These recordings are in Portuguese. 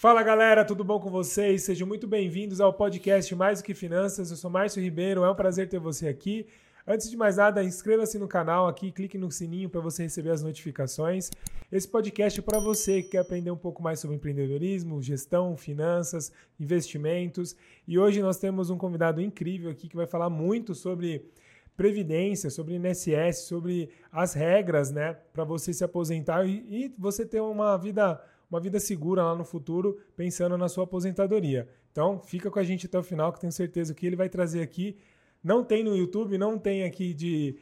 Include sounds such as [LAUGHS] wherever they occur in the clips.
Fala galera, tudo bom com vocês? Sejam muito bem-vindos ao podcast Mais do que Finanças. Eu sou Márcio Ribeiro, é um prazer ter você aqui. Antes de mais nada, inscreva-se no canal aqui, clique no sininho para você receber as notificações. Esse podcast é para você que quer aprender um pouco mais sobre empreendedorismo, gestão, finanças, investimentos. E hoje nós temos um convidado incrível aqui que vai falar muito sobre previdência, sobre INSS, sobre as regras, né, para você se aposentar e, e você ter uma vida uma vida segura lá no futuro, pensando na sua aposentadoria. Então, fica com a gente até o final, que tenho certeza que ele vai trazer aqui. Não tem no YouTube, não tem aqui de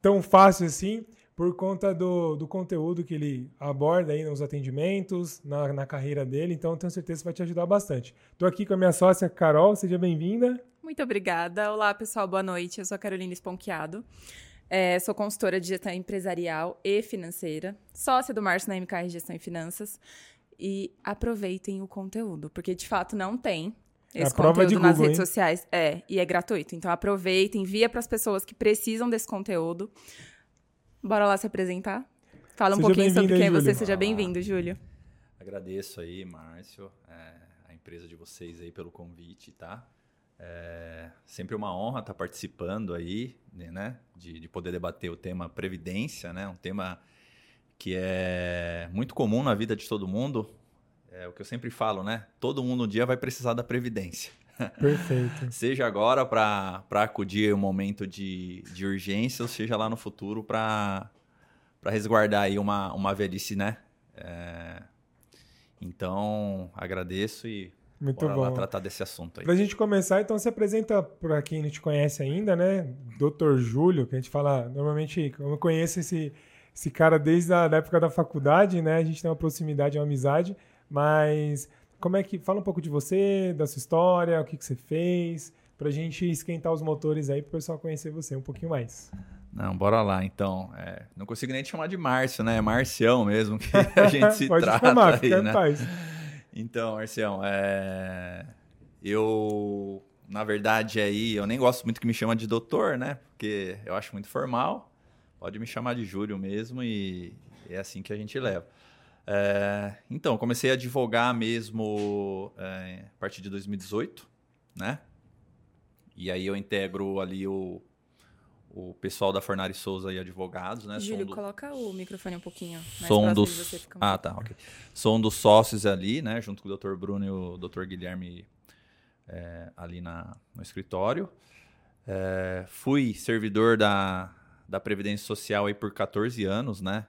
tão fácil assim, por conta do, do conteúdo que ele aborda aí nos atendimentos, na, na carreira dele. Então, tenho certeza que vai te ajudar bastante. Estou aqui com a minha sócia Carol, seja bem-vinda. Muito obrigada. Olá, pessoal, boa noite. Eu sou a Carolina Esponquiado. É, sou consultora de gestão empresarial e financeira, sócia do Márcio na MKR Gestão e Finanças. E aproveitem o conteúdo, porque de fato não tem É esse de conteúdo nas Google, redes hein? sociais. É, e é gratuito. Então aproveitem, envia para as pessoas que precisam desse conteúdo. Bora lá se apresentar? Fala um Seja pouquinho sobre quem é você. Júlio. Seja bem-vindo, Júlio. Agradeço aí, Márcio, é, a empresa de vocês aí pelo convite, tá? É sempre uma honra estar participando aí, né? De, de poder debater o tema previdência, né? Um tema que é muito comum na vida de todo mundo. É o que eu sempre falo, né? Todo mundo um dia vai precisar da previdência. Perfeito. [LAUGHS] Seja agora para acudir um momento de, de urgência, ou seja lá no futuro para resguardar aí uma, uma velhice, né? É, então, agradeço e Muito bora lá bom. tratar desse assunto aí. Pra gente começar, então se apresenta para quem não te conhece ainda, né? Dr. Júlio, que a gente fala, normalmente eu conheço esse, esse cara desde a da época da faculdade, né? A gente tem uma proximidade, uma amizade, mas como é que fala um pouco de você, da sua história, o que, que você fez, pra gente esquentar os motores aí pro pessoal conhecer você um pouquinho mais. Não, bora lá então. É, não consigo nem te chamar de Márcio, né? É Marcião mesmo que [LAUGHS] a gente se Pode trata chamar, aí, né? paz. Então, Marcião, é... eu, na verdade, aí, eu nem gosto muito que me chama de doutor, né? Porque eu acho muito formal. Pode me chamar de Júlio mesmo e é assim que a gente leva. É, Então, comecei a advogar mesmo é, a partir de 2018, né? E aí eu integro ali o, o pessoal da Fornari Souza e advogados, né? Júlio, um do- coloca o microfone um pouquinho um próximo dos. você. Fica Ah, tá, ok. Sou um dos sócios ali, né? Junto com o Dr. Bruno e o Dr. Guilherme é, ali na, no escritório. É, fui servidor da, da Previdência Social aí por 14 anos, né?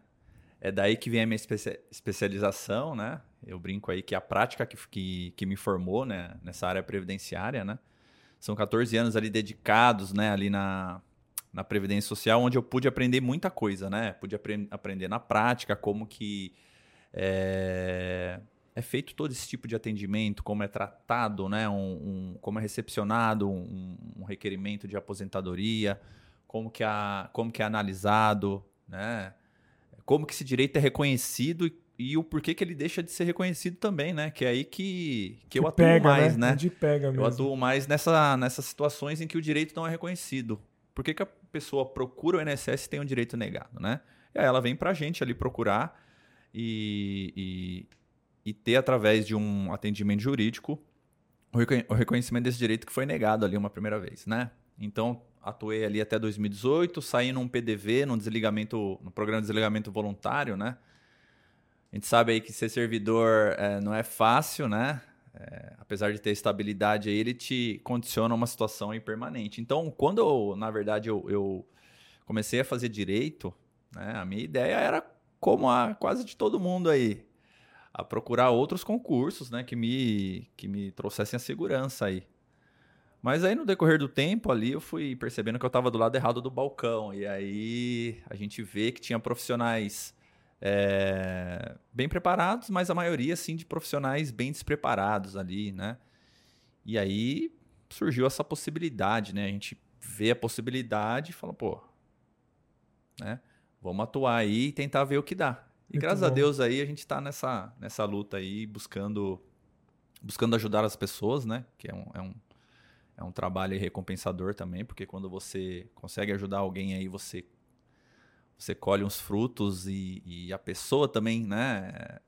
É daí que vem a minha especia- especialização, né? Eu brinco aí que é a prática que, que, que me formou, né? Nessa área previdenciária, né? São 14 anos ali dedicados, né? Ali na, na Previdência Social, onde eu pude aprender muita coisa, né? Pude apre- aprender na prática como que é, é feito todo esse tipo de atendimento, como é tratado, né? Um, um- como é recepcionado um, um requerimento de aposentadoria, como que, a, como que é analisado, né? Como que esse direito é reconhecido e, e o porquê que ele deixa de ser reconhecido também, né? Que é aí que, que eu atuo pega, mais, né? Onde pega mesmo. Eu atuo mais nessa, nessas situações em que o direito não é reconhecido. Por que, que a pessoa procura o INSS e tem um direito negado, né? E aí ela vem pra gente ali procurar e, e, e ter, através de um atendimento jurídico, o reconhe- o reconhecimento desse direito que foi negado ali uma primeira vez, né? Então, atuei ali até 2018, saí num PDV, num desligamento, no programa de desligamento voluntário, né? A gente sabe aí que ser servidor eh, não é fácil, né? É, apesar de ter estabilidade aí, ele te condiciona a uma situação aí permanente. Então, quando eu, na verdade, eu, eu comecei a fazer direito, né, a minha ideia era, como a quase de todo mundo aí, a procurar outros concursos, né, que me, que me trouxessem a segurança aí. Mas aí, no decorrer do tempo ali, eu fui percebendo que eu estava do lado errado do balcão. E aí, a gente vê que tinha profissionais é, bem preparados, mas a maioria, assim, de profissionais bem despreparados ali, né? E aí surgiu essa possibilidade, né? A gente vê a possibilidade e fala, pô, né? Vamos atuar aí e tentar ver o que dá. E Muito graças a bom. Deus aí a gente tá nessa, nessa luta aí, buscando, buscando ajudar as pessoas, né? Que é um, é um, é um trabalho recompensador também, porque quando você consegue ajudar alguém aí, você você colhe uns frutos e, e a pessoa também, né?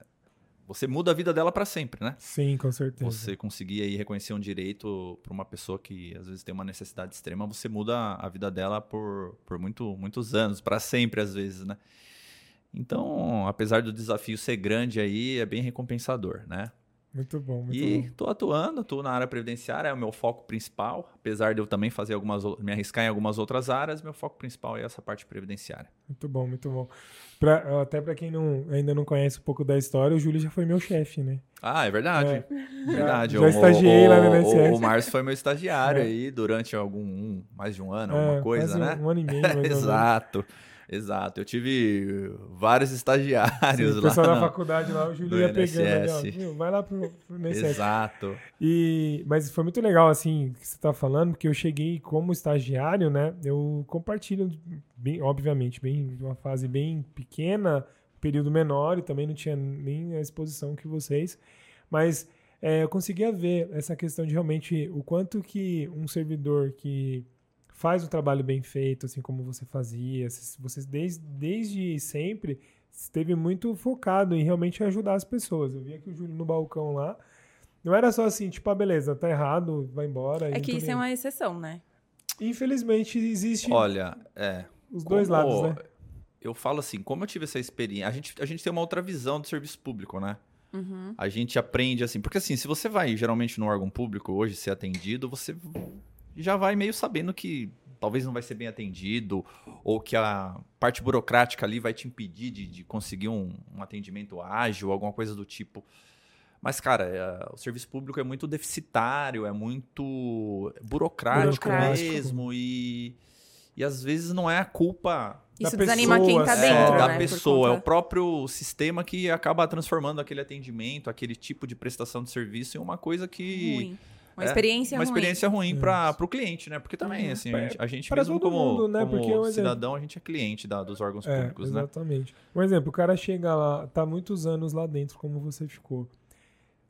você muda a vida dela para sempre, né? Sim, com certeza. Você conseguir aí reconhecer um direito para uma pessoa que às vezes tem uma necessidade extrema, você muda a vida dela por, por muito, muitos anos, para sempre às vezes, né? Então, apesar do desafio ser grande aí, é bem recompensador, né? Muito bom, muito e bom. estou atuando, estou na área previdenciária, é o meu foco principal. Apesar de eu também fazer algumas, me arriscar em algumas outras áreas, meu foco principal é essa parte previdenciária. Muito bom, muito bom. Pra, até para quem não, ainda não conhece um pouco da história, o Júlio já foi meu chefe, né? Ah, é verdade. É. Verdade. Já, já estagiei o, lá no INSS. O, o Márcio foi meu estagiário é. aí durante algum um, mais de um ano, alguma é, coisa, né? Um, um ano e meio. [LAUGHS] Exato. Exato, eu tive vários estagiários Sim, lá. O pessoal da faculdade lá, o Júlio ia pegando ali, ó, vai lá pro, pro INSS. Exato. E, mas foi muito legal, assim, que você tá falando, porque eu cheguei como estagiário, né? Eu compartilho, bem, obviamente, bem, uma fase bem pequena, período menor, e também não tinha nem a exposição que vocês, mas é, eu conseguia ver essa questão de realmente o quanto que um servidor que faz o trabalho bem feito, assim como você fazia. Você desde, desde sempre esteve muito focado em realmente ajudar as pessoas. Eu via que o Júlio no balcão lá não era só assim, tipo, ah, beleza, tá errado, vai embora. É que isso é uma exceção, né? Infelizmente existe. Olha, é. Os dois como, lados, né? Eu falo assim, como eu tive essa experiência, a gente, a gente tem uma outra visão do serviço público, né? Uhum. A gente aprende assim, porque assim, se você vai geralmente no órgão público hoje ser atendido, você já vai meio sabendo que talvez não vai ser bem atendido, ou que a parte burocrática ali vai te impedir de, de conseguir um, um, atendimento ágil, alguma coisa do tipo. Mas, cara, é, o serviço público é muito deficitário, é muito burocrático, burocrático. mesmo, e, e às vezes não é a culpa isso desanima pessoa, quem tá dentro, é, da né, pessoa, conta... é o próprio sistema que acaba transformando aquele atendimento, aquele tipo de prestação de serviço em uma coisa que Ruim. Uma é, experiência uma ruim. experiência ruim para o cliente, né? Porque também, uhum. assim, a gente, a gente mesmo como, mundo, né? como Porque, cidadão, a gente é cliente da, dos órgãos é, públicos, exatamente. né? Exatamente. Um exemplo, o cara chega lá, tá muitos anos lá dentro, como você ficou.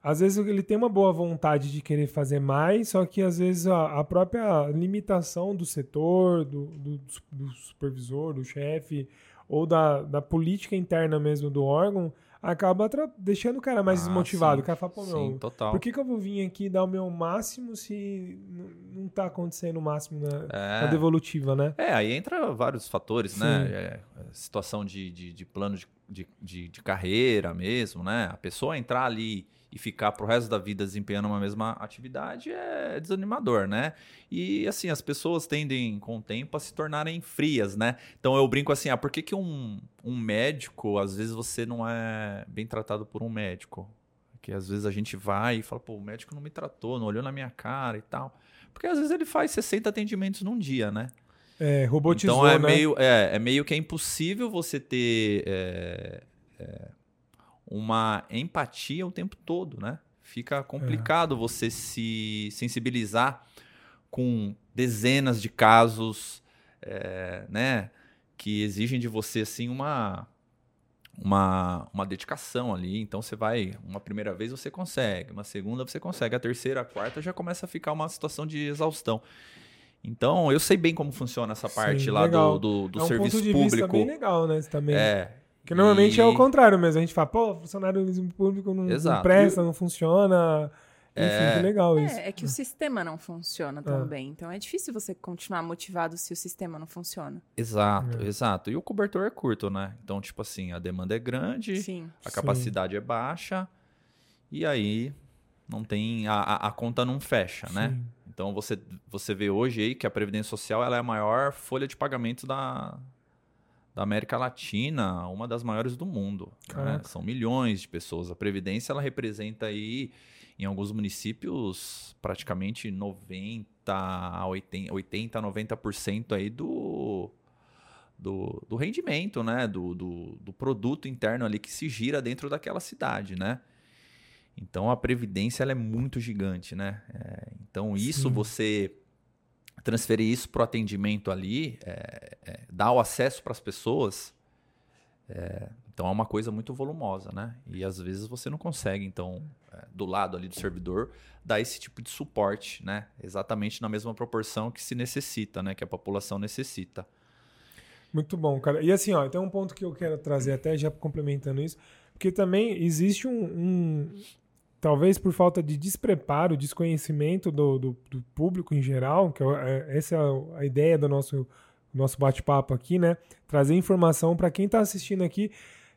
Às vezes ele tem uma boa vontade de querer fazer mais, só que às vezes a, a própria limitação do setor, do, do, do supervisor, do chefe, ou da, da política interna mesmo do órgão, acaba deixando o cara mais ah, desmotivado. Sim, o cara fala, pô, meu, total. por que, que eu vou vir aqui dar o meu máximo se não tá acontecendo o máximo na, é. na devolutiva, né? É, aí entra vários fatores, né? sim. né? É, situação de, de, de plano de, de, de, carreira mesmo, né? A pessoa entrar ali e ficar pro resto da vida desempenhando uma mesma atividade é desanimador, né? E assim, as pessoas tendem com o tempo a se tornarem frias, né? Então eu brinco assim, ah, por que, que um, um médico, às vezes você não é bem tratado por um médico? Que às vezes a gente vai e fala, pô, o médico não me tratou, não olhou na minha cara e tal. Porque às vezes ele faz 60 atendimentos num dia, né? É, robotizou, então é né? meio é, é meio que é impossível você ter é, é, uma empatia o tempo todo, né? Fica complicado é. você se sensibilizar com dezenas de casos, é, né? Que exigem de você, assim, uma, uma, uma dedicação ali. Então, você vai... Uma primeira vez você consegue, uma segunda você consegue, a terceira, a quarta já começa a ficar uma situação de exaustão. Então, eu sei bem como funciona essa parte Sim, lá legal. do, do, do é um serviço ponto de público. Vista bem legal, né? Também. É, porque normalmente e... é o contrário mesmo. A gente fala, pô, funcionário público não, não presta, não funciona. Enfim, é... que legal isso. É, é que o sistema não funciona tão é. bem. Então é difícil você continuar motivado se o sistema não funciona. Exato, é. exato. E o cobertor é curto, né? Então, tipo assim, a demanda é grande, Sim. a capacidade Sim. é baixa, e aí não tem. A, a, a conta não fecha, né? Sim. né? Então você, você vê hoje aí que a Previdência Social ela é a maior folha de pagamento da, da América Latina, uma das maiores do mundo. Né? São milhões de pessoas. A Previdência ela representa aí, em alguns municípios, praticamente 90 a 80, 80 90% aí do, do, do, rendimento, né? Do, do, do, produto interno ali que se gira dentro daquela cidade, né? Então a Previdência ela é muito gigante, né? É, então isso Sim. você transferir isso para o atendimento ali, é, é, dar o acesso para as pessoas, é, então é uma coisa muito volumosa, né? E às vezes você não consegue, então, é, do lado ali do servidor, dar esse tipo de suporte, né? Exatamente na mesma proporção que se necessita, né? Que a população necessita. Muito bom, cara. E assim, ó, tem um ponto que eu quero trazer até já complementando isso. Porque também existe um, um talvez por falta de despreparo, desconhecimento do, do, do público em geral, que é, é essa é a ideia do nosso, nosso bate-papo aqui, né? Trazer informação para quem está assistindo aqui,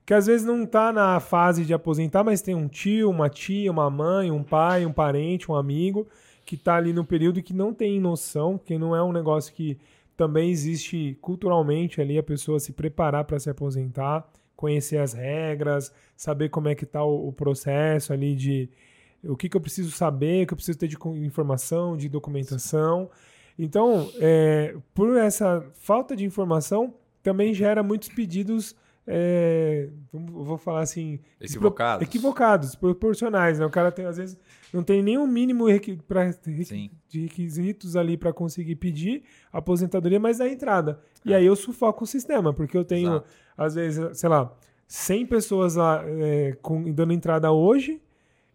que às vezes não está na fase de aposentar, mas tem um tio, uma tia, uma mãe, um pai, um parente, um amigo que está ali no período que não tem noção, que não é um negócio que também existe culturalmente ali a pessoa se preparar para se aposentar, conhecer as regras, saber como é que está o, o, processo ali de o que, que eu preciso saber, o que eu preciso ter de informação, de documentação. Então, é, por essa falta de informação, também gera muitos pedidos é, vou falar assim, equivocados, equivocados, proporcionais, né? O cara tem às vezes não tem nenhum mínimo requ pra, de requisitos ali para conseguir pedir aposentadoria, mas dá entrada. E é. aí eu sufoco o sistema, porque eu tenho Exato. às vezes, sei lá, 100 pessoas lá é, com, dando entrada hoje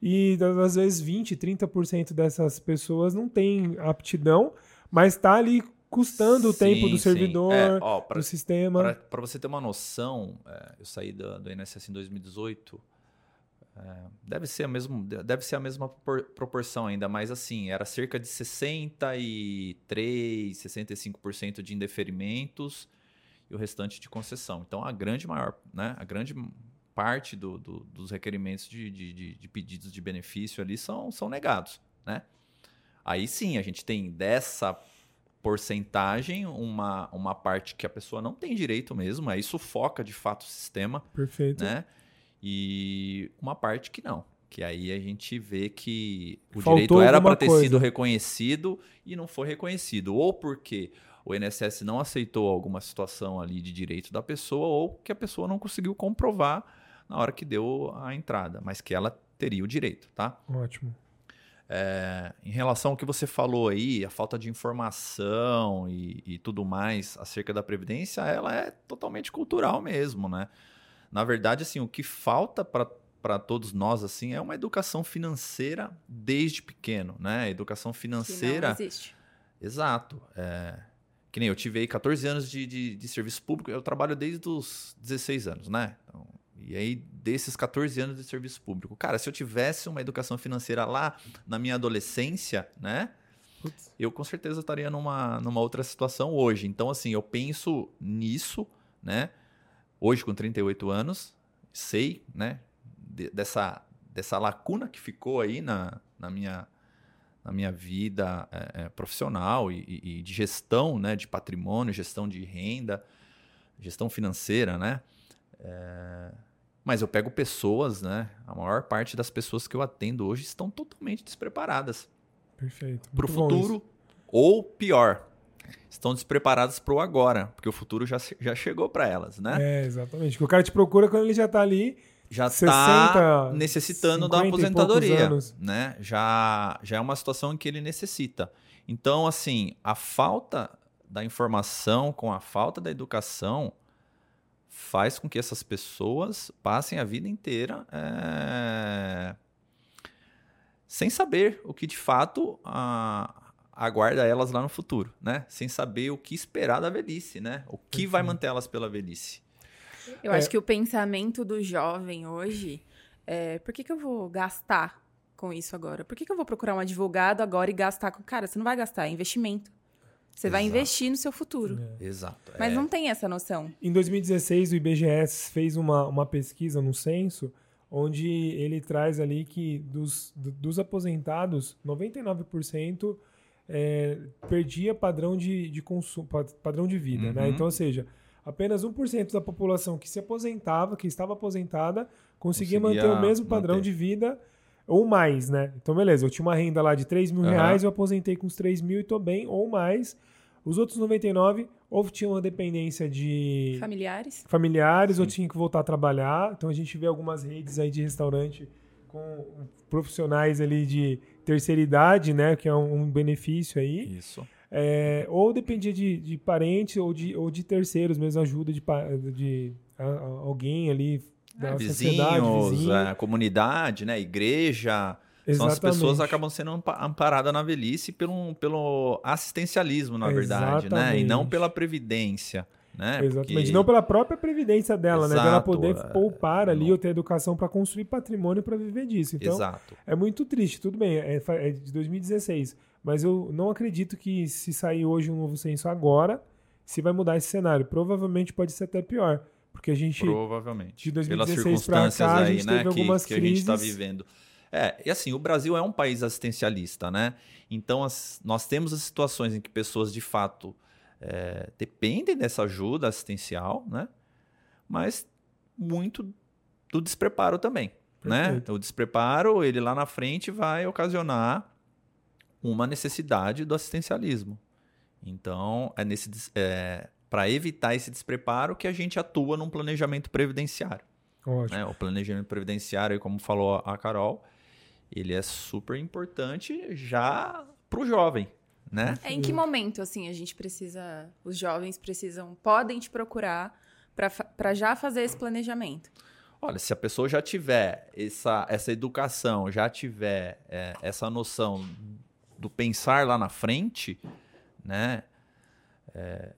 e às vezes 20, 30% dessas pessoas não tem aptidão, mas está ali custando o tempo do servidor, é, ó, pra, do sistema. Para você ter uma noção, é, eu saí do, do INSS em 2018. É, deve ser a mesma, deve ser a mesma proporção ainda, mas assim, era cerca de 63, 65% de indeferimentos e o restante de concessão. Então a grande maior, né, a grande parte do, do, dos requerimentos de, de, de, de, pedidos de benefício ali são, são negados, né? Aí sim, a gente tem dessa porcentagem, uma, uma parte que a pessoa não tem direito mesmo, aí sufoca de fato o sistema. Perfeito. Né? E uma parte que não. Que aí a gente vê que o Faltou direito era para ter coisa. sido reconhecido e não foi reconhecido. Ou porque o INSS não aceitou alguma situação ali de direito da pessoa, ou que a pessoa não conseguiu comprovar na hora que deu a entrada, mas que ela teria o direito, tá? Ótimo. É, em relação ao que você falou aí, a falta de informação e, e tudo mais acerca da Previdência, ela é totalmente cultural mesmo, né? Na verdade, assim, o que falta para todos nós assim é uma educação financeira desde pequeno, né? Educação financeira. Que não existe. Exato. É... Que nem eu tive aí 14 anos de, de, de serviço público, eu trabalho desde os 16 anos, né? Então, e aí, desses 14 anos de serviço público. Cara, se eu tivesse uma educação financeira lá na minha adolescência, né? Putz. Eu com certeza estaria numa, numa outra situação hoje. Então, assim, eu penso nisso, né? Hoje, com 38 anos, sei, né? De, dessa, dessa lacuna que ficou aí na, na, minha, na minha vida é, é, profissional e, e, de gestão, né? De patrimônio, gestão de renda, gestão financeira, né? É mas eu pego pessoas, né? A maior parte das pessoas que eu atendo hoje estão totalmente despreparadas. Perfeito. Para o futuro, ou pior, estão despreparadas para o agora, porque o futuro já, já chegou para elas, né? É, exatamente. Porque o cara te procura quando ele já está ali. Já está necessitando da aposentadoria, né? Já, já é uma situação em que ele necessita. Então, assim, a falta da informação com a falta da educação faz com que essas pessoas passem a vida inteira é... sem saber o que de fato a... aguarda elas lá no futuro, né? Sem saber o que esperar da velhice, né? O que vai manter elas pela velhice. Eu é... acho que o pensamento do jovem hoje é: por que, que eu vou gastar com isso agora? Por que, que eu vou procurar um advogado agora e gastar com. Cara, você não vai gastar, é investimento. Você Exato. vai investir no seu futuro. É. Exato. Mas é. não tem essa noção. Em 2016, o IBGE fez uma, uma pesquisa no censo, onde ele traz ali que dos, dos aposentados, 99% é, perdia padrão de, de consumo, padrão de vida, né? uhum. né? Então, ou seja, apenas 1% da população que se aposentava, que estava aposentada, conseguia, conseguia manter o mesmo padrão manter. de vida ou mais, né? Então, beleza, eu tinha uma renda lá de 3 mil uhum. reais, eu aposentei com os 3 mil e tô bem, ou mais. Os outros 99, ou tinham uma dependência de... Familiares. Familiares, Sim. ou tinham que voltar a trabalhar. Então, a gente vê algumas redes aí de restaurante com profissionais ali de terceira idade, né? Que é um, um benefício aí. Isso. É, ou dependia de, de parentes ou de, ou de terceiros mesmo, ajuda de, de, de alguém ali da vizinhos, vizinho. a comunidade, né, igreja. São as pessoas acabam sendo amparadas na velhice pelo, pelo assistencialismo, na verdade, né? E não pela previdência. né? Exatamente. Porque- Não pela própria previdência dela, né? Exato, poder é. poupar ali Não. ou ter educação para construir patrimônio para viver disso. Então, Exato. é muito triste. Tudo bem, é, é de 2016. Mas eu não acredito que se sair hoje um novo censo agora, se vai mudar esse cenário. Provavelmente pode ser até pior. Porque a gente. Provavelmente. de Pelas 2016 pra circunstâncias cá, a aí, gente né, teve que, algumas que a gente está crises. vivendo. É, e assim, o Brasil é um país assistencialista, né? Então, as- nós temos as situações em que pessoas, de fato, é, dependem dessa ajuda assistencial, né? Mas muito do despreparo também, né? Perfeito. O despreparo, ele lá na frente vai ocasionar uma necessidade do assistencialismo. Então, é nesse para evitar esse despreparo que a gente atua num planejamento previdenciário. Ótimo. né? O planejamento previdenciário, como falou a Carol, ele é super importante já para o jovem, né? É, em que momento, assim, a gente precisa, os jovens precisam, podem te procurar para já fazer esse planejamento? Olha, se a pessoa já tiver essa, essa educação, já tiver é, essa noção do pensar lá na frente, né? é,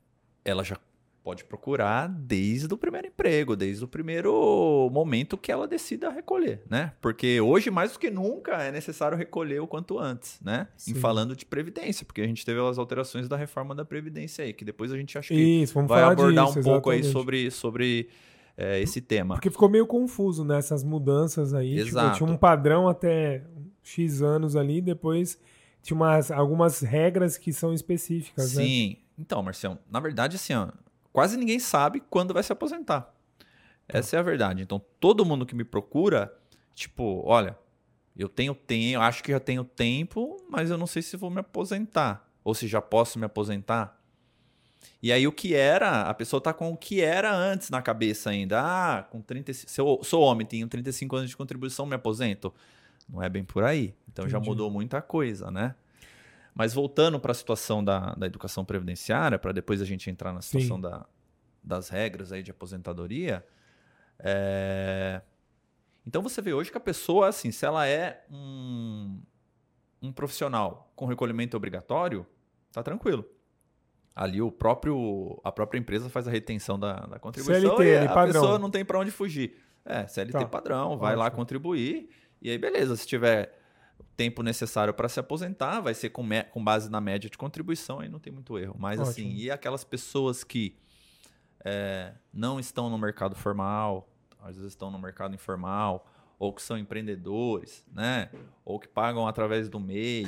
ela já pode procurar desde o primeiro emprego, desde o primeiro momento que ela decida recolher, né? Porque hoje, mais do que nunca, é necessário recolher o quanto antes, né? Em Sim. falando de previdência, porque a gente teve as alterações da reforma da Previdência aí, que depois a gente acha que Isso, vai abordar disso, um pouco aí exatamente. sobre, sobre é, esse tema. Porque ficou meio confuso nessas mudanças aí. Tipo, Exato. tinha um padrão até X anos ali, depois tinha umas, algumas regras que são específicas, né? Sim. Então, Marcião, na verdade, assim, ó, quase ninguém sabe quando vai se aposentar. Essa é a verdade. Então, todo mundo que me procura, tipo, olha, eu tenho tempo, acho que já tenho tempo, mas eu não sei se vou me aposentar. Ou se já posso me aposentar. E aí, o que era, a pessoa tá com o que era antes na cabeça ainda. Ah, com 35. Se eu sou homem, tenho 35 anos de contribuição, me aposento. Não é bem por aí. Então já Entendi. mudou muita coisa, né? Mas voltando para a situação da, da educação previdenciária, para depois a gente entrar na situação da, das regras aí de aposentadoria. é, Então você vê hoje que a pessoa, assim, se ela é um, um profissional com recolhimento obrigatório, tá tranquilo. Ali o próprio, a própria empresa faz a retenção da, da contribuição CLT e a padrão. pessoa não tem para onde fugir. É, CLT Tá. padrão, vai lá Ótimo. contribuir e aí beleza, se tiver tempo necessário para se aposentar, vai ser com, com base na média de contribuição, aí não tem muito erro. Mas assim, Ótimo. e aquelas pessoas que é, não estão no mercado formal, às vezes estão no mercado informal, ou que são empreendedores, né? Ou que pagam através do MEI,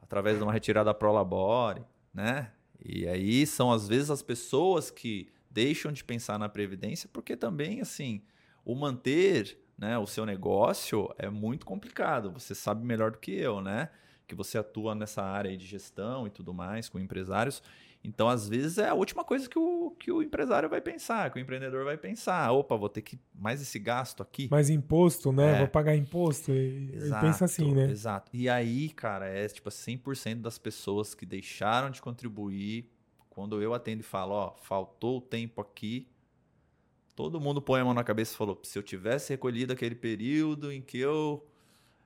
através de uma retirada pro labore, né? E aí são às vezes as pessoas que deixam de pensar na previdência porque também assim, o manter, né, o seu negócio é muito complicado. Você sabe melhor do que eu, né? Que você atua nessa área de gestão e tudo mais com empresários. Então, às vezes, é a última coisa que o, que o empresário vai pensar, que o empreendedor vai pensar. Opa, vou ter que mais esse gasto aqui. Mais imposto, né? É. Vou pagar imposto. E, pensa assim, né? Exato. E aí, cara, é tipo 100% das pessoas que deixaram de contribuir. Quando eu atendo e falo, ó, faltou o tempo aqui. Todo mundo põe a mão na cabeça e falou: se eu tivesse recolhido aquele período em que eu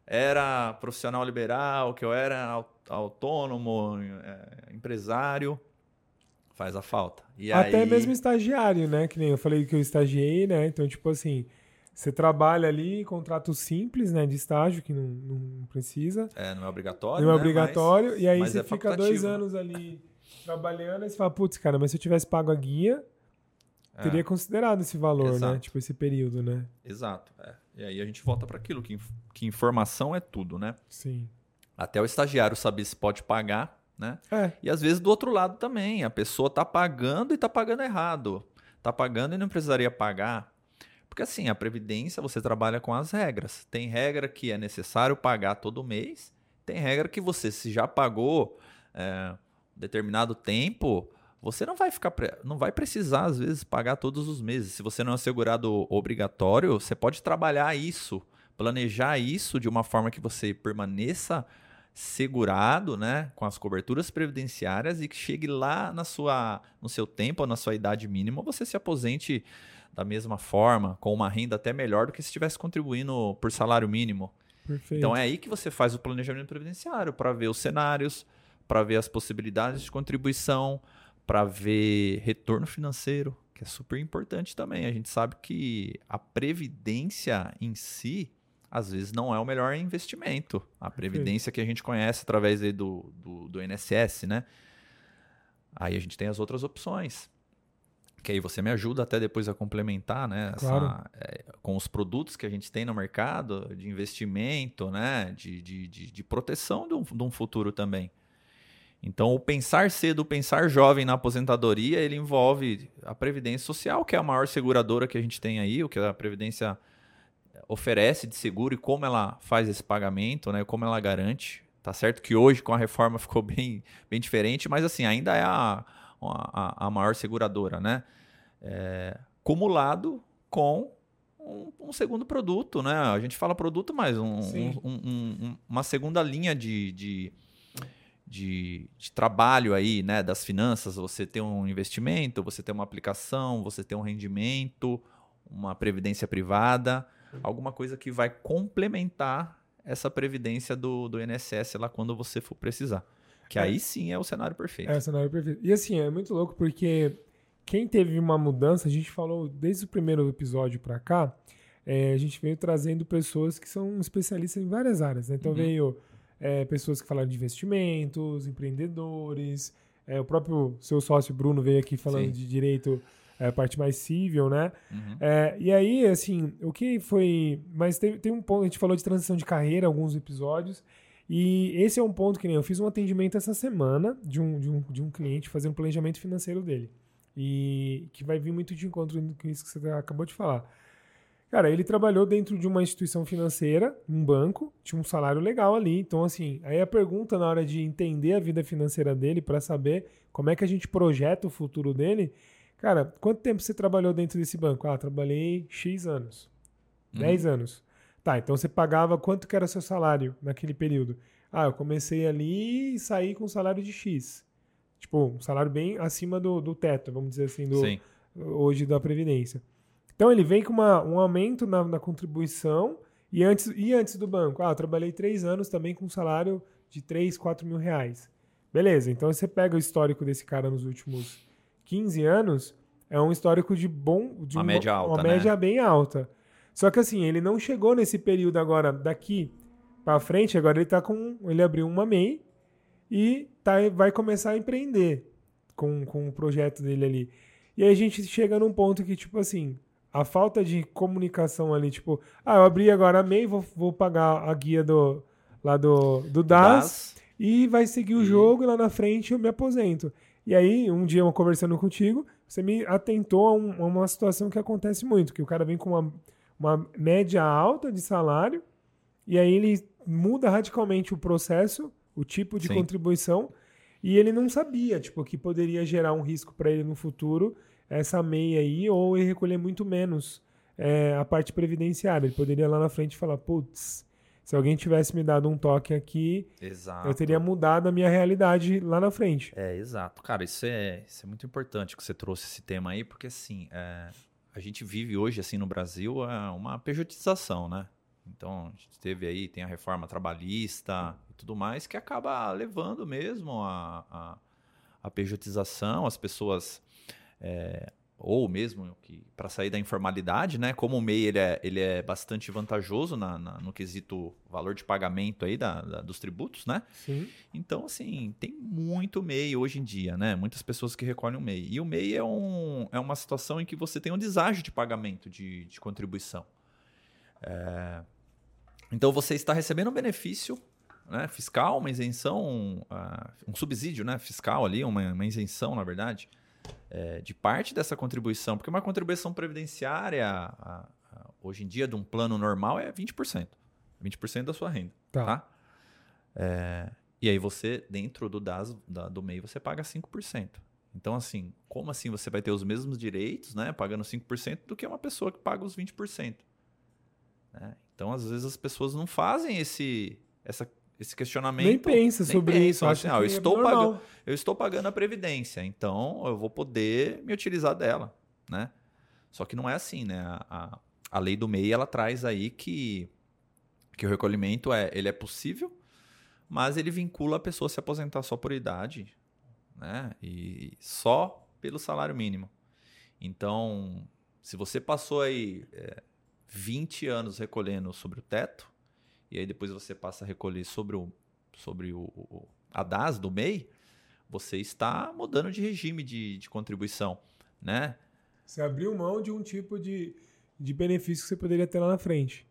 era profissional liberal, que eu era au- autônomo, é, empresário, faz a falta. E Até aí- mesmo estagiário, né? Que nem eu falei que eu estagiei, né? Então, tipo assim, você trabalha ali, contrato simples, né? De estágio, que não, não precisa. É, não é obrigatório. não é né? obrigatório. Mas- e aí você é fica dois anos ali trabalhando, aí você fala, putz, cara, mas se eu tivesse pago a guia, É. teria considerado esse valor, né? Exato. Tipo, esse período, né? Exato. é. E aí a gente volta para aquilo, que, inf- que informação é tudo, né? Sim. Até o estagiário saber se pode pagar, né? É, E às vezes do outro lado também, a pessoa tá pagando e tá pagando errado. Tá pagando e não precisaria pagar. Porque assim, a previdência você trabalha com as regras. Tem regra que é necessário pagar todo mês, tem regra que você se já pagou é, determinado tempo, você não vai ficar não vai precisar às vezes pagar todos os meses. Se você não é segurado obrigatório, você pode trabalhar isso, planejar isso de uma forma que você permaneça segurado, né, com as coberturas previdenciárias e que chegue lá na sua, no seu tempo, ou na sua idade mínima, você se aposente da mesma forma, com uma renda até melhor do que se estivesse contribuindo por salário mínimo. perfeito. Então é aí que você faz o planejamento previdenciário para ver os cenários, para ver as possibilidades de contribuição, para ver retorno financeiro, que é super importante também. A gente sabe que a previdência em si, às vezes, não é o melhor investimento. A previdência que a gente conhece através do, do, do INSS, né? Aí a gente tem as outras opções que aí você me ajuda até depois a complementar, né? Essa, Claro. é, com os produtos que a gente tem no mercado de investimento, né? De, de, de, de proteção de um, de um futuro também. Então, o pensar cedo, o pensar jovem na aposentadoria, ele envolve a Previdência Social, que é a maior seguradora que a gente tem aí, o que a Previdência oferece de seguro e como ela faz esse pagamento, né? Como ela garante. Tá certo que hoje, com a reforma, [LAUGHS] ficou bem, bem diferente, mas assim, ainda é a, a, a maior seguradora, né? É, cumulado com um, um segundo produto, né? A gente fala produto, mas um- um- uma segunda linha de, de, de, de trabalho aí, né? Das finanças. Você tem um investimento, você tem uma aplicação, você tem um rendimento, uma previdência privada, alguma coisa que vai complementar essa previdência do, do INSS lá quando você for precisar. Que É. aí sim é o cenário perfeito. É, o cenário perfeito. E assim, é muito louco porque quem teve uma mudança, a gente falou desde o primeiro episódio pra cá, é, a gente veio trazendo pessoas que são especialistas em várias áreas. Né? Então Uhum. veio é, pessoas que falaram de investimentos, empreendedores, é, o próprio seu sócio Bruno veio aqui falando Sim. de direito, é, a parte mais civil, né? Uhum. É, e aí, assim, o que foi. Mas tem, tem um ponto, a gente falou de transição de carreira, alguns episódios. E esse é um ponto que nem eu fiz um atendimento essa semana de um, de um, de um cliente fazendo planejamento financeiro dele. E que vai vir muito de encontro com isso que você acabou de falar. Cara, ele trabalhou dentro de uma instituição financeira, um banco, tinha um salário legal ali. Então, assim, aí a pergunta na hora de entender a vida financeira dele, para saber como é que a gente projeta o futuro dele, cara, quanto tempo você trabalhou dentro desse banco? Ah, trabalhei X anos, Uhum. 10 anos. Tá, então você pagava quanto que era seu salário naquele período? Ah, eu comecei ali e saí com um salário de X. Tipo, um salário bem acima do, do teto, vamos dizer assim, do, Sim. hoje da Previdência. Então ele vem com uma, um aumento na, na contribuição e antes, e antes do banco. Ah, eu trabalhei três anos também com um salário de 3, 4 mil reais. Beleza, então você pega o histórico desse cara nos últimos 15 anos, é um histórico de bom. De Uma média alta, Uma né? média bem alta. Só que assim, ele não chegou nesse período agora, daqui pra frente, agora ele tá com. Ele abriu uma MEI e tá, vai começar a empreender com, com o projeto dele ali. E aí a gente chega num ponto que, tipo assim, a falta de comunicação ali, tipo, ah, eu abri agora a MEI, vou, vou pagar a guia do, lá do, do DAS, Das- e vai seguir o E- jogo e lá na frente eu me aposento. E aí, um dia eu conversando contigo, você me atentou a, um- a uma situação que acontece muito, que o cara vem com uma, uma média alta de salário, e aí ele muda radicalmente o processo, o tipo de Sim. contribuição, e ele não sabia, tipo, que poderia gerar um risco para ele no futuro, essa meia aí, ou ele recolher muito menos é, a parte previdenciária. Ele poderia lá na frente falar, putz, se alguém tivesse me dado um toque aqui, Exato. eu teria mudado a minha realidade lá na frente. É, exato. Cara, isso é, isso é muito importante que você trouxe esse tema aí, porque assim, é, a gente vive hoje, assim, no Brasil, é, uma pejotização, né? Então, a gente teve aí, tem a reforma trabalhista e tudo mais, que acaba levando mesmo a, a, a pejotização, as pessoas, é, ou mesmo que para sair da informalidade, né? Como o MEI ele é, ele é bastante vantajoso na, na- no quesito valor de pagamento aí da- da- dos tributos, né? Sim. Então, assim, tem muito MEI hoje em dia, né? Muitas pessoas que recolhem o MEI. E o MEI é, um, é uma situação em que você tem um deságio de pagamento de, de contribuição. É, Então, você está recebendo um benefício né, fiscal, uma isenção, ah, um subsídio né, fiscal ali, uma, uma isenção, na verdade, é, de parte dessa contribuição. Porque uma contribuição previdenciária, ah, ah, hoje em dia, de um plano normal, é 20%. 20% da sua renda Tá. tá? É, e aí você, dentro do DAS, da- do MEI, você paga 5%. Então, assim, como assim você vai ter os mesmos direitos, né, pagando 5% do que uma pessoa que paga os 20%? né? Então, às vezes, as pessoas não fazem esse, essa, esse questionamento. Nem pensa nem sobre pensam, isso. assim, acha ah, eu, é estou pagando, eu estou pagando a Previdência, então eu vou poder me utilizar dela, né? Só que não é assim, né? A, a, a lei do MEI, ela traz aí que, que o recolhimento é, ele é possível, mas ele vincula a pessoa a se aposentar só por idade, né? E só pelo salário mínimo. Então, se você passou aí é, 20 anos recolhendo sobre o teto, e aí depois você passa a recolher sobre o, sobre o, o a DAS do MEI, você está mudando de regime de, de contribuição, né? Você abriu mão de um tipo de, de benefício que você poderia ter lá na frente.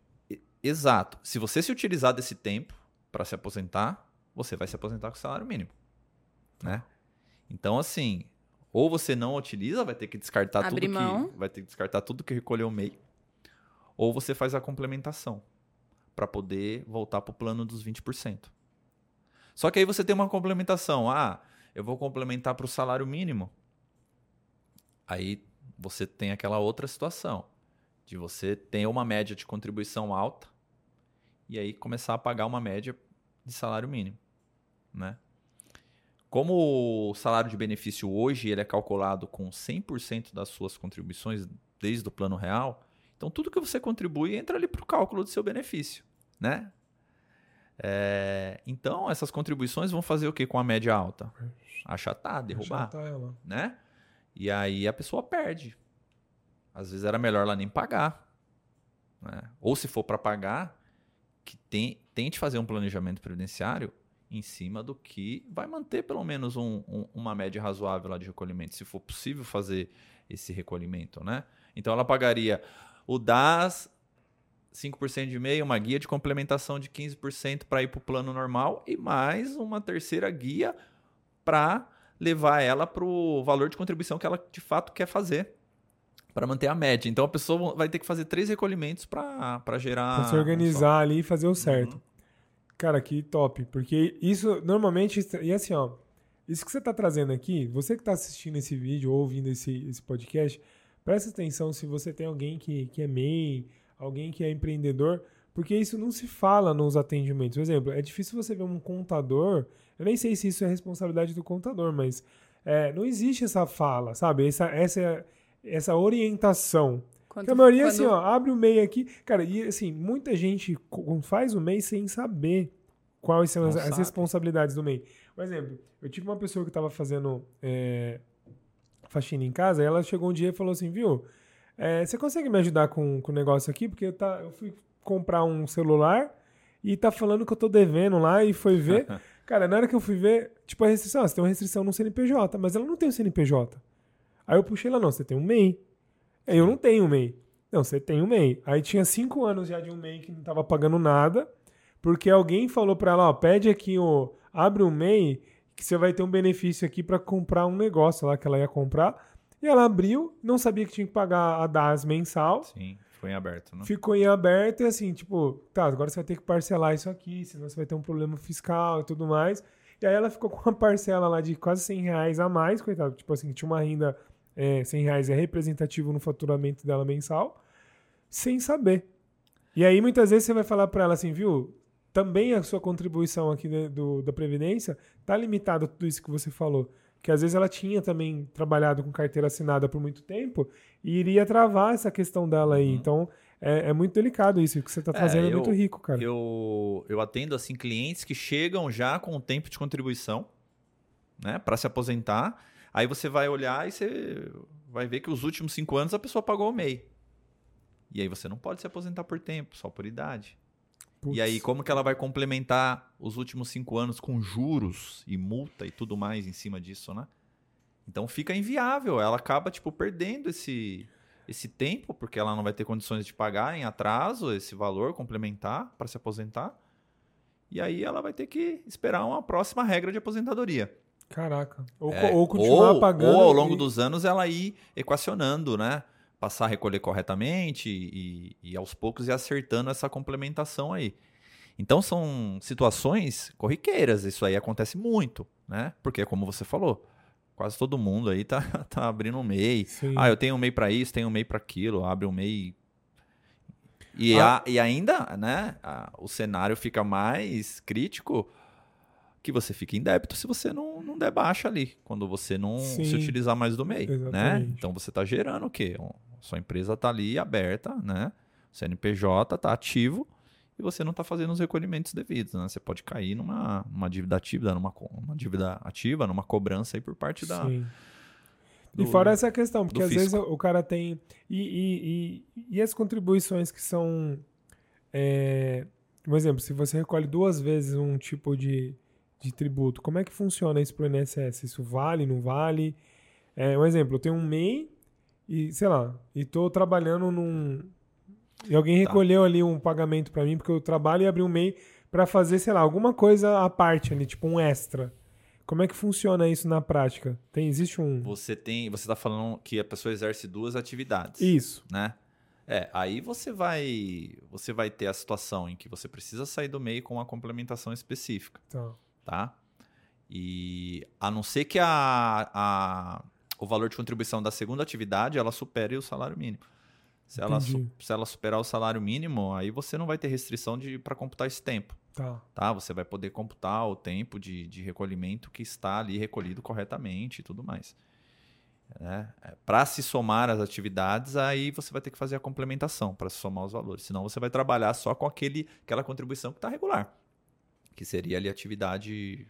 Exato. Se você se utilizar desse tempo para se aposentar, você vai se aposentar com salário mínimo, né? Então, assim, ou você não utiliza, vai ter que descartar Abre tudo mão. que vai ter que descartar tudo que recolheu o MEI, ou você faz a complementação para poder voltar para o plano dos 20%. Só que aí você tem uma complementação. Ah, eu vou complementar para o salário mínimo. Aí você tem aquela outra situação de você ter uma média de contribuição alta e aí começar a pagar uma média de salário mínimo, né? Como o salário de benefício hoje ele é calculado com 100% das suas contribuições desde o plano real, então tudo que você contribui entra ali para o cálculo do seu benefício, né? É, então essas contribuições vão fazer o que com a média alta? Achatar, derrubar, Achatar ela. né? E aí a pessoa perde. Às vezes era melhor ela nem pagar. né? Ou se for para pagar, que tem, tente fazer um planejamento previdenciário em cima do que vai manter pelo menos um- um- uma média razoável lá de recolhimento, se for possível fazer esse recolhimento, né? Então ela pagaria o DAS 5% de meio, uma guia de complementação de 15% para ir para o plano normal e mais uma terceira guia para levar ela para o valor de contribuição que ela de fato quer fazer para manter a média. Então a pessoa vai ter que fazer três recolhimentos para gerar. Pra se organizar ali e fazer o certo. Uhum. Cara, que top. Porque isso, normalmente, e assim, ó, isso que você tá trazendo aqui, você que tá assistindo esse vídeo ou ouvindo esse, esse podcast, presta atenção se você tem alguém que, que é MEI, alguém que é empreendedor, porque isso não se fala nos atendimentos. Por exemplo, é difícil você ver um contador, eu nem sei se isso é responsabilidade do contador, mas é, não existe essa fala, sabe? Essa, essa, essa orientação. Quando, a maioria, quando- assim, ó, abre o MEI aqui. Cara, e assim, muita gente faz o MEI sem saber quais são as, as responsabilidades do MEI. Por exemplo, eu tive uma pessoa que estava fazendo é, faxina em casa, e ela chegou um dia e falou assim, viu, é, você consegue me ajudar com com o negócio aqui? Porque eu, tá, eu fui comprar um celular e tá falando que eu tô devendo lá e foi ver. [LAUGHS] Cara, na hora que eu fui ver, tipo, a restrição, ah, você tem uma restrição no CNPJ, mas ela não tem o CNPJ. Aí eu puxei lá, não, você tem um MEI. Aí Eu não tenho um MEI. Não, você tem um MEI. Aí tinha cinco anos já de um MEI que não tava pagando nada, porque alguém falou pra ela, ó, pede aqui o... Abre um MEI que você vai ter um benefício aqui pra comprar um negócio lá que ela ia comprar. E ela abriu, não sabia que tinha que pagar a DAS mensal. Sim, ficou em aberto, né? Ficou em aberto e assim, tipo, tá, agora você vai ter que parcelar isso aqui, senão você vai ter um problema fiscal e tudo mais. E aí ela ficou com uma parcela lá de quase 100 reais a mais, coitado. Tipo assim, tinha uma renda, é, 100 reais é representativo no faturamento dela mensal, sem saber. E aí muitas vezes você vai falar pra ela assim, viu? Também a sua contribuição aqui né, do, da Previdência tá limitada a tudo isso que você falou. Que às vezes ela tinha também trabalhado com carteira assinada por muito tempo e iria travar essa questão dela aí. Uhum. Então, é, é muito delicado isso. O que você está É, fazendo é, eu- muito rico, cara. Eu, eu atendo assim clientes que chegam já com o tempo de contribuição, né, para se aposentar. Aí você vai olhar e você vai ver que os últimos cinco anos a pessoa pagou o MEI. E aí você não pode se aposentar por tempo, só por idade. E aí como que ela vai complementar os últimos cinco anos com juros e multa e tudo mais em cima disso, né? Então fica inviável. Ela acaba tipo perdendo esse esse tempo porque ela não vai ter condições de pagar em atraso esse valor complementar para se aposentar. E aí ela vai ter que esperar uma próxima regra de aposentadoria. Caraca. Ou, É, ou continuar ou- pagando. Ou ao longo e- dos anos ela ir equacionando, né? Passar a recolher corretamente e, e aos poucos ir acertando essa complementação aí. Então são situações corriqueiras, isso aí acontece muito, né? Porque como você falou, quase todo mundo aí tá, [LAUGHS] tá abrindo um MEI. Sim. Ah, eu tenho um MEI para isso, tenho um MEI para aquilo, abre um MEI. E, Ah. a- e ainda, né, a- o cenário fica mais crítico que você fica em débito se você não, não der baixa ali, quando você não Sim. se utilizar mais do MEI, né? Exatamente. Então você está gerando o quê? Um- Sua empresa está ali aberta, né? O CNPJ está ativo e você não está fazendo os recolhimentos devidos, né? Você pode cair numa, numa dívida ativa, numa, uma dívida ativa, numa cobrança aí por parte da, Sim. E do- fora essa questão, porque às vezes o cara tem. E, e, e, e as contribuições que são. É, por exemplo, se você recolhe duas vezes um tipo de, de tributo, como é que funciona isso pro INSS? Isso vale, não vale? É, um exemplo, eu tenho um MEI e, sei lá, e tô trabalhando num. E alguém Tá. recolheu ali um pagamento para mim, porque eu trabalho e abri um MEI para fazer, sei lá, alguma coisa à parte ali, tipo um extra. Como é que funciona isso na prática? Tem, existe um. Você tem, você está falando que a pessoa exerce duas atividades, Isso. né? É, aí você vai, você vai ter a situação em que você precisa sair do meio com uma complementação específica, Tá. tá? E a não ser que a, a- o valor de contribuição da segunda atividade ela supere o salário mínimo. Se ela, su- se ela superar o salário mínimo, aí você não vai ter restrição para computar esse tempo. Tá. tá? Você vai poder computar o tempo de, de recolhimento que está ali recolhido corretamente e tudo mais. Né? Para se somar as atividades, aí você vai ter que fazer a complementação para se somar os valores. Senão você vai trabalhar só com aquele, aquela contribuição que está regular, que seria ali a atividade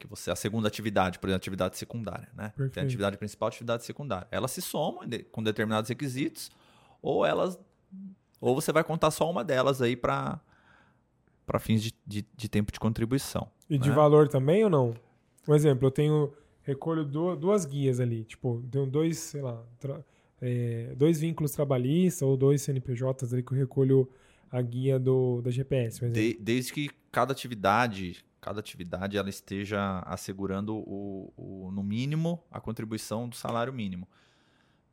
que você a segunda atividade, por exemplo, atividade secundária, né? Tem Perfeito. a atividade principal, e atividade secundária. Elas se somam de- com determinados requisitos, ou elas, ou você vai contar só uma delas aí para para fins de, de, de tempo de contribuição. E de né? valor também ou não? Um exemplo, eu tenho. Recolho du- duas guias ali. Tipo, tenho dois, sei lá, tra- é, dois vínculos trabalhistas ou dois CNPJs ali que eu recolho a guia do, da GPS. Um. De- desde que cada atividade, cada atividade ela esteja assegurando o, o- no mínimo a contribuição do salário mínimo,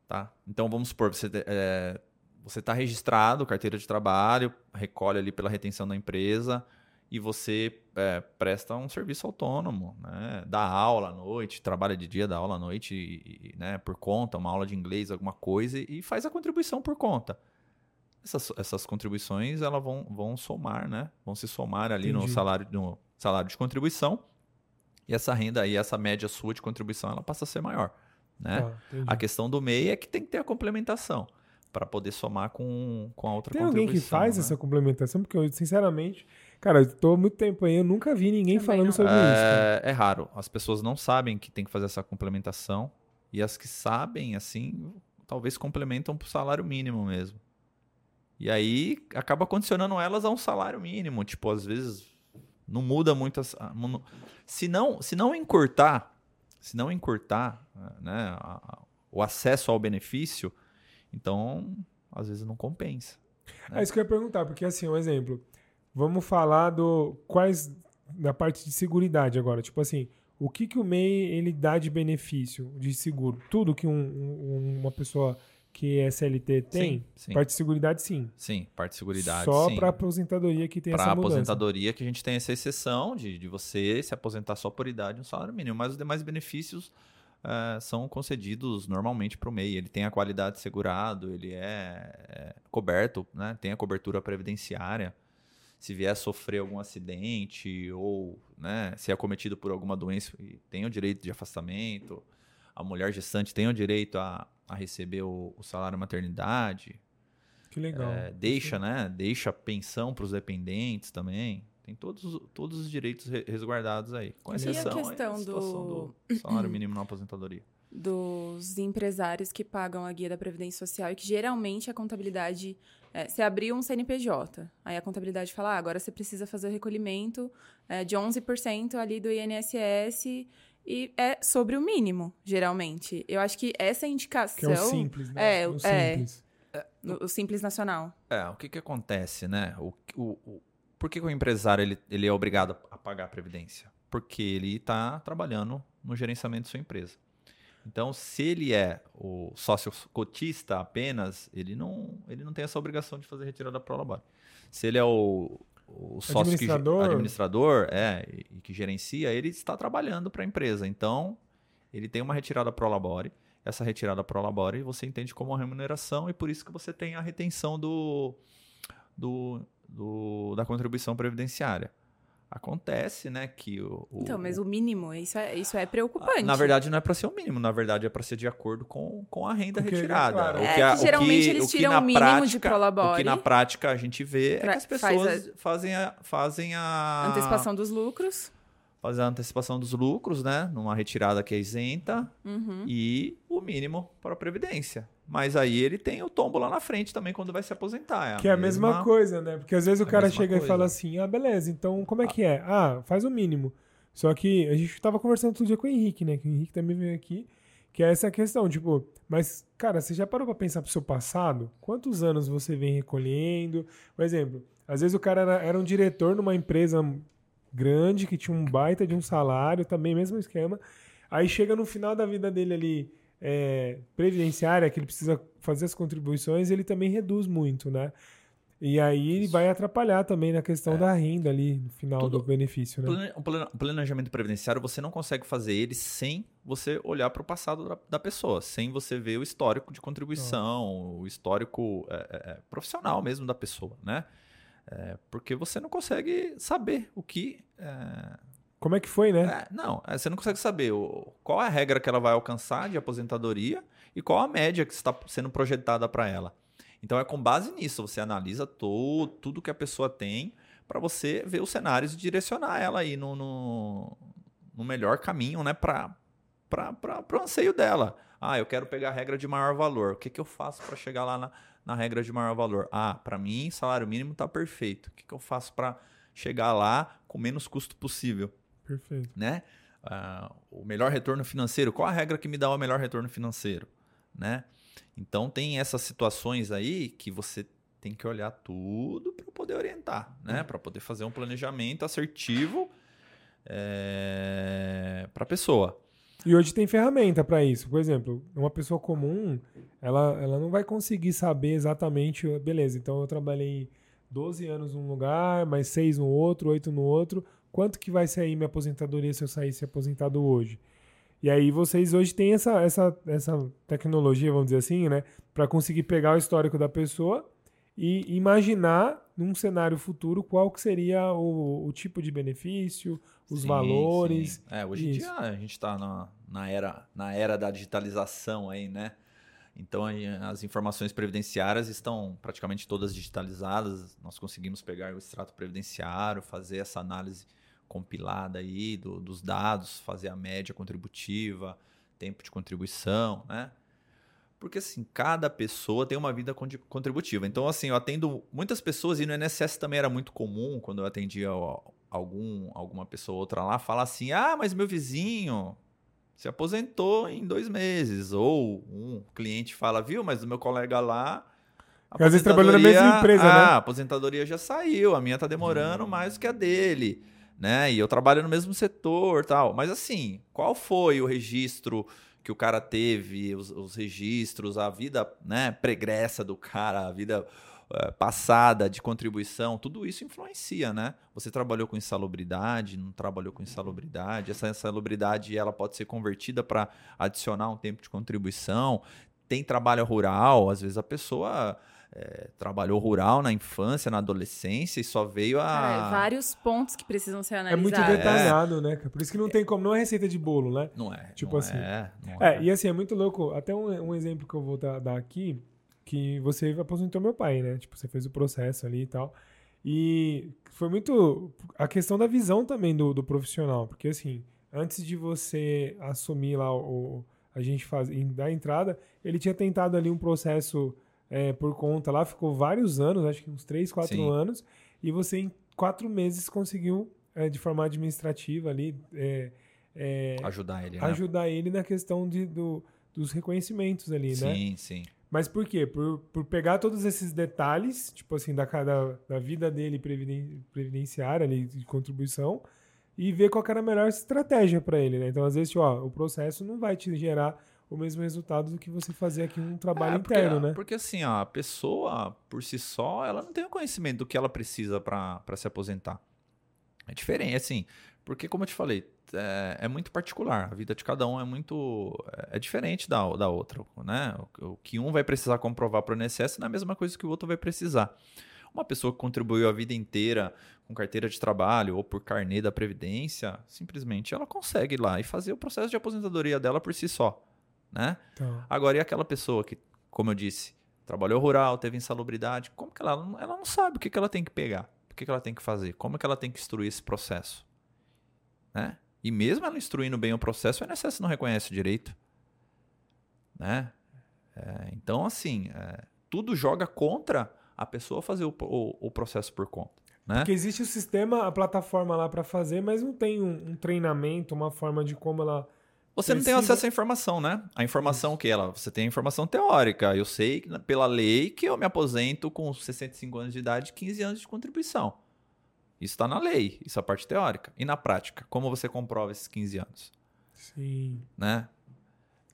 tá? Então vamos supor você é, você está registrado, carteira de trabalho, recolhe ali pela retenção da empresa e você é, presta um serviço autônomo, né? Dá aula à noite, trabalha de dia, dá aula à noite, e- e, né? Por conta, uma aula de inglês, alguma coisa e faz a contribuição por conta essas, essas contribuições elas vão, vão somar, né? Vão se somar ali no Entendi. salário, no salário de contribuição. E essa renda aí, essa média sua de contribuição, ela passa a ser maior. Né? Entendi. A questão do MEI é que tem que ter a complementação para poder somar com, com a outra Tem alguém contribuição. que faz né? essa complementação? Porque eu, sinceramente, cara, eu tô há muito tempo aí, eu nunca vi ninguém Também falando não. sobre isso. cara. É, é raro. As pessoas não sabem que tem que fazer essa complementação. E as que sabem, assim, talvez complementam para o salário mínimo mesmo. E aí acaba condicionando elas a um salário mínimo. Tipo, às vezes não muda muito. as- se, não, se não encurtar, se não encurtar né, a- a- o acesso ao benefício, então às vezes não compensa. É isso que eu ia perguntar, porque assim, um exemplo. Vamos falar do quais da parte de seguridade agora. Tipo assim, o que, que o MEI ele dá de benefício de seguro? Tudo que um- um- uma pessoa que é CLT tem? Sim, sim. Parte de seguridade, sim. Sim, parte de seguridade. Só para aposentadoria que tem Para essa mudança. aposentadoria que a gente tem essa exceção de, de você se aposentar só por idade no salário mínimo, mas os demais benefícios eh, são concedidos normalmente para o MEI. Ele tem a qualidade segurado, ele é, é coberto, né? tem a cobertura previdenciária. Se vier a sofrer algum acidente ou né, ser acometido por alguma doença, tem o direito de afastamento. A mulher gestante tem o direito a, a receber o, o salário maternidade. Que legal. É, deixa, né? Deixa pensão para os dependentes também. Tem todos, os- todos os direitos re- resguardados aí. Com E a exceção aí questão situação do- do salário mínimo na aposentadoria. [CLEARS THROAT] dos empresários que pagam a guia da Previdência Social e que geralmente a contabilidade. É, você abriu um CNPJ, aí a contabilidade fala: ah, agora você precisa fazer o recolhimento é, de 11% ali do INSS e é sobre o mínimo, geralmente. Eu acho que essa indicação. que é o simples, né? É, o é. simples. no- o Simples Nacional. É, o que que acontece, né? O, o, o- por que, que o empresário ele, ele é obrigado a pagar a previdência? Porque ele está trabalhando no gerenciamento de sua empresa. Então, se ele é o sócio cotista apenas, ele não, ele não tem essa obrigação de fazer retirada pro labore. Se ele é o, o sócio que ge- Administrador. administrador é, e, e que gerencia, ele está trabalhando para a empresa. Então, ele tem uma retirada pro labore. Essa retirada pro labore você entende como uma remuneração e por isso que você tem a retenção do, do, do- da contribuição previdenciária. Acontece, né, que o, o- Então, mas o mínimo, isso é, isso é preocupante. na verdade, não é para ser o mínimo, na verdade é para ser de acordo com, com a renda Porque, retirada. claro. O É que a- que geralmente eles o que tiram na o mínimo de prática- prolabore. O que na prática a gente vê é Pra- que as faz pessoas fazem a, fazem a Antecipação dos lucros. fazem a antecipação dos lucros, né, numa retirada que é isenta Uhum. e o o mínimo para a Previdência. Mas aí ele tem o tombo lá na frente também quando vai se aposentar. É que é a mesma, mesma coisa, né? Porque às vezes o cara chega coisa. e fala assim: ah, beleza, então como é que é? Ah, faz o mínimo. Só que a gente tava conversando todo dia com o Henrique, né? Que o Henrique também veio aqui. Que é essa questão, tipo, mas, cara, você já parou pra pensar pro seu passado? Quantos anos você vem recolhendo? Por exemplo, às vezes o cara era, era um diretor numa empresa grande que tinha um baita de um salário, também mesmo esquema. Aí chega no final da vida dele ali, é, previdenciária, que ele precisa fazer as contribuições, ele também reduz muito, né? E aí ele vai atrapalhar também na questão é. da renda ali, no final Tudo, do benefício, né? O planejamento previdenciário, você não consegue fazer ele sem você olhar para o passado da, da, pessoa, sem você ver o histórico de contribuição, o histórico é, é, é, profissional mesmo da pessoa, né? É, porque você não consegue saber o que é, como é que foi, né? É, não, é, você não consegue saber o, qual é a regra que ela vai alcançar de aposentadoria e qual a média que está sendo projetada para ela. Então é com base nisso, você analisa todo, tudo que a pessoa tem para você ver os cenários e direcionar ela aí no, no, no melhor caminho né, para o anseio dela. Ah, eu quero pegar a regra de maior valor. O que, que eu faço para chegar lá na, na regra de maior valor? Ah, para mim, salário mínimo está perfeito. O que, que eu faço para chegar lá com menos custo possível? Perfeito. Né? Uh, o melhor retorno financeiro. Qual a regra que me dá o melhor retorno financeiro? Né? Então tem essas situações aí que você tem que olhar tudo para poder orientar, né? Uhum. Para poder fazer um planejamento assertivo é, eh, para a pessoa. E hoje tem ferramenta para isso. Por exemplo, uma pessoa comum, ela, ela não vai conseguir saber exatamente, beleza, então eu trabalhei 12 anos num lugar, mais 6 no outro, 8 no outro quanto que vai sair minha aposentadoria se eu saísse aposentado hoje? E aí vocês hoje têm essa, essa, essa tecnologia, vamos dizer assim, né? Para conseguir pegar o histórico da pessoa e imaginar num cenário futuro qual que seria o, o tipo de benefício, os sim, valores. Sim. É, hoje em dia a gente está na, na, era, na era da digitalização aí, né? Então as informações previdenciárias estão praticamente todas digitalizadas. Nós conseguimos pegar o extrato previdenciário, fazer essa análise compilada aí do, dos dados, fazer a média contributiva, tempo de contribuição, né? Porque assim, cada pessoa tem uma vida contributiva. Então, assim, eu atendo muitas pessoas, e no INSS também era muito comum, quando eu atendia algum, alguma pessoa ou outra lá, falar assim: ah, mas meu vizinho se aposentou em dois meses. Ou um cliente fala, viu, mas o meu colega lá. Às vezes trabalhou na mesma empresa, ah, né? A aposentadoria já saiu, a minha tá demorando hum. mais que a dele né? E eu trabalho no mesmo setor tal. Mas assim, qual foi o registro que o cara teve, os, os registros, a vida né, pregressa do cara, a vida uh, passada de contribuição, tudo isso influencia, né? Você trabalhou com insalubridade, não trabalhou com insalubridade, essa insalubridade ela pode ser convertida para adicionar um tempo de contribuição. Tem trabalho rural, às vezes a pessoa é, trabalhou rural na infância, na adolescência e só veio a. Cara, vários pontos que precisam ser analisados. É muito detalhado, é. né? Por isso que não tem como, não é receita de bolo, né? Não é. Tipo não assim. É, não é, e assim, é muito louco. Até um, um exemplo que eu vou dar, dar, aqui, que você aposentou meu pai, né? Tipo, você fez o processo ali e tal. E foi muito. A questão da visão também do, do profissional, porque assim, antes de você assumir lá o. A gente faz, dar entrada, ele tinha tentado ali um processo é, por conta lá, ficou vários anos, acho que uns 3, 4 Sim. anos, e você em quatro meses conseguiu, é, de forma administrativa ali, é, é ajudar ele, né? ajudar ele na questão de, do, dos reconhecimentos ali, sim, né? Sim, sim. Mas por quê? Por, por pegar todos esses detalhes, tipo assim, da, da, da vida dele previdenciária ali, de contribuição, e ver qual era a melhor estratégia para ele, né? Então, às vezes, tipo, ó, o processo não vai te gerar o mesmo resultado do que você fazer aqui um trabalho é, porque, interno, né? Porque assim, a pessoa por si só, ela não tem o conhecimento do que ela precisa para se aposentar. É diferente, assim, porque como eu te falei, é, é, muito particular. A vida de cada um é muito é, é diferente da, da outra, né? O, o, que um vai precisar comprovar para o INSS não é a mesma coisa que o outro vai precisar. Uma pessoa que contribuiu a vida inteira com carteira de trabalho ou por carnê da previdência, simplesmente ela consegue ir lá e fazer o processo de aposentadoria dela por si só né? Então. Agora, e aquela pessoa que, como eu disse, trabalhou rural, teve insalubridade, como que ela, ela não sabe o que, que ela tem que pegar, o que, que ela tem que fazer, como que ela tem que instruir esse processo, né? E mesmo ela instruindo bem o processo, o INSS não reconhece o direito. né? É, então, assim, é, tudo joga contra a pessoa fazer o, o, o processo por conta. Né? Porque existe o sistema, a plataforma lá para fazer, mas não tem um, um, treinamento, uma forma de como ela. Você não tem acesso à informação, né? A informação que ela. Você tem a informação teórica. Eu sei pela lei que eu me aposento com 65 anos de idade 15 anos de contribuição. Isso está na lei, isso é a parte teórica. E na prática, como você comprova esses 15 anos? Sim. Né?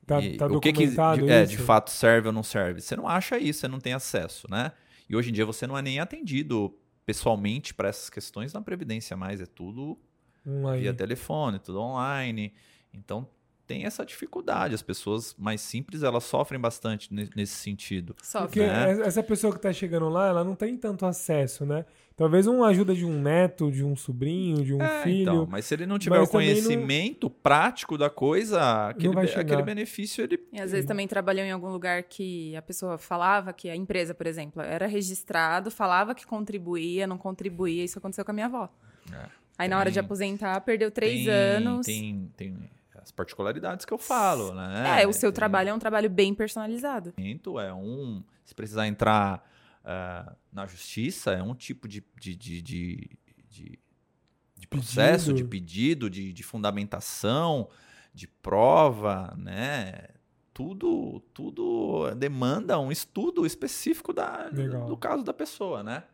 Tá, tá o que, que de, é, de fato serve ou não serve? Você não acha isso, você não tem acesso, né? E hoje em dia você não é nem atendido pessoalmente para essas questões na Previdência mais, é tudo online. via telefone, tudo online. Então tem essa dificuldade. As pessoas mais simples, elas sofrem bastante nesse sentido. Porque né? essa pessoa que está chegando lá, ela não tem tanto acesso, né? Talvez uma ajuda de um neto, de um sobrinho, de um é, filho. Então, mas se ele não tiver o conhecimento não... prático da coisa, aquele, aquele benefício ele. E às vezes também trabalhou em algum lugar que a pessoa falava que a empresa, por exemplo, era registrado, falava que contribuía, não contribuía. Isso aconteceu com a minha avó. É, Aí tem, na hora de aposentar, perdeu três tem, anos. Tem, tem as particularidades que eu falo, né? É, o seu tem, trabalho é um trabalho bem personalizado. É um. Se precisar entrar uh, na justiça é um tipo de, de, de, de, de processo, pedido. de pedido, de, de fundamentação, de prova, né? Tudo, tudo demanda um estudo específico da, do caso da pessoa, né?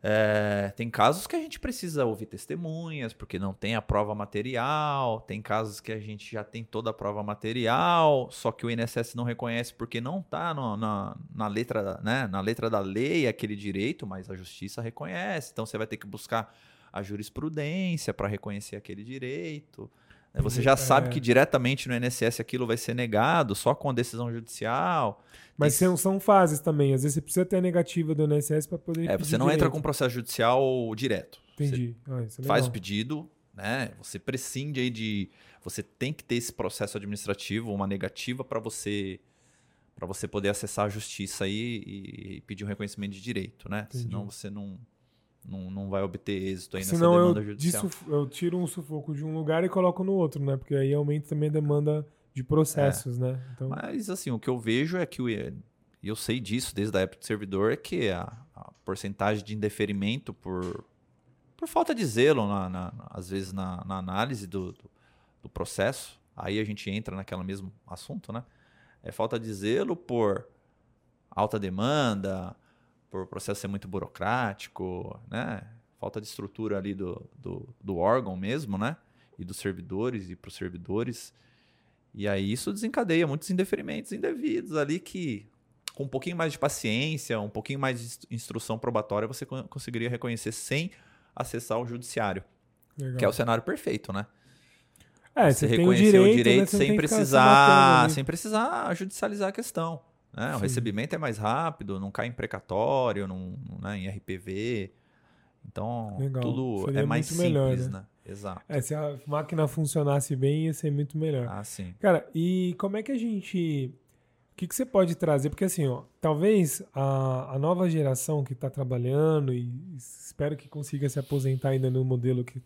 É, tem casos que a gente precisa ouvir testemunhas, porque não tem a prova material. Tem casos que a gente já tem toda a prova material, só que o INSS não reconhece porque não está na, na, letra, né, na letra da lei aquele direito, mas a justiça reconhece. Então você vai ter que buscar a jurisprudência para reconhecer aquele direito. Né? Você já é. sabe que diretamente no INSS aquilo vai ser negado só com a decisão judicial. Mas são, são fases também. Às vezes você precisa ter a negativa do INSS para poder. É, você não direito. entra com processo judicial direto. Entendi. Ah, é faz o pedido, né? Você prescinde aí de. Você tem que ter esse processo administrativo, uma negativa para você para você poder acessar a justiça aí e, pedir um reconhecimento de direito, né? Entendi. Senão você não não, não vai obter êxito aí Senão nessa demanda eu judicial. eu tiro um sufoco de um lugar e coloco no outro, né? Porque aí aumenta também a demanda de processos, é. né? Então... Mas assim, o que eu vejo é que e eu sei disso desde a época do servidor é que a, a porcentagem de indeferimento por, por falta de zelo, na, na às vezes na, na análise do, do, do, processo, aí a gente entra naquele mesmo assunto, né? É falta de zelo por alta demanda, por o processo ser muito burocrático, né? Falta de estrutura ali do, do, do órgão mesmo, né? E dos servidores e para os servidores. E aí isso desencadeia muitos indeferimentos indevidos ali que, com um pouquinho mais de paciência, um pouquinho mais de instrução probatória, você conseguiria reconhecer sem acessar o judiciário. Legal. Que é o cenário perfeito, né? É, você, você reconhecer o direito, o direito né? sem precisar, sem precisar judicializar a questão. Né? O recebimento é mais rápido, não cai em precatório, não, né? em RPV. Então, Legal. tudo Seria é mais simples, melhor, né? né? Exato. É, se a máquina funcionasse bem, ia ser muito melhor. Ah, sim. Cara, e como é que a gente. O que, que você pode trazer? Porque assim, ó, talvez a, a nova geração que está trabalhando e espero que consiga se aposentar ainda no modelo que,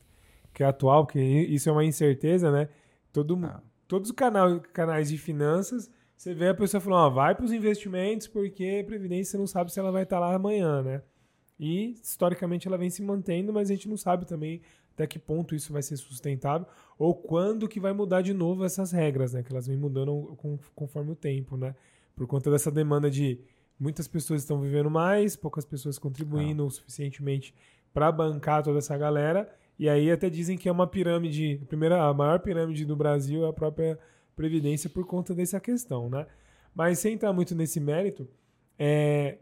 que é atual, porque isso é uma incerteza, né? Todo, ah. Todos os canal, canais de finanças você vê a pessoa falando, ó, vai para os investimentos porque previdência você não sabe se ela vai estar tá lá amanhã, né? E historicamente ela vem se mantendo, mas a gente não sabe também até que ponto isso vai ser sustentável ou quando que vai mudar de novo essas regras, né? Que elas vêm mudando com, conforme o tempo, né? Por conta dessa demanda de muitas pessoas estão vivendo mais, poucas pessoas contribuindo ah. o suficientemente para bancar toda essa galera. E aí até dizem que é uma pirâmide, a primeira, a maior pirâmide do Brasil é a própria Previdência por conta dessa questão, né? Mas sem entrar muito nesse mérito, é,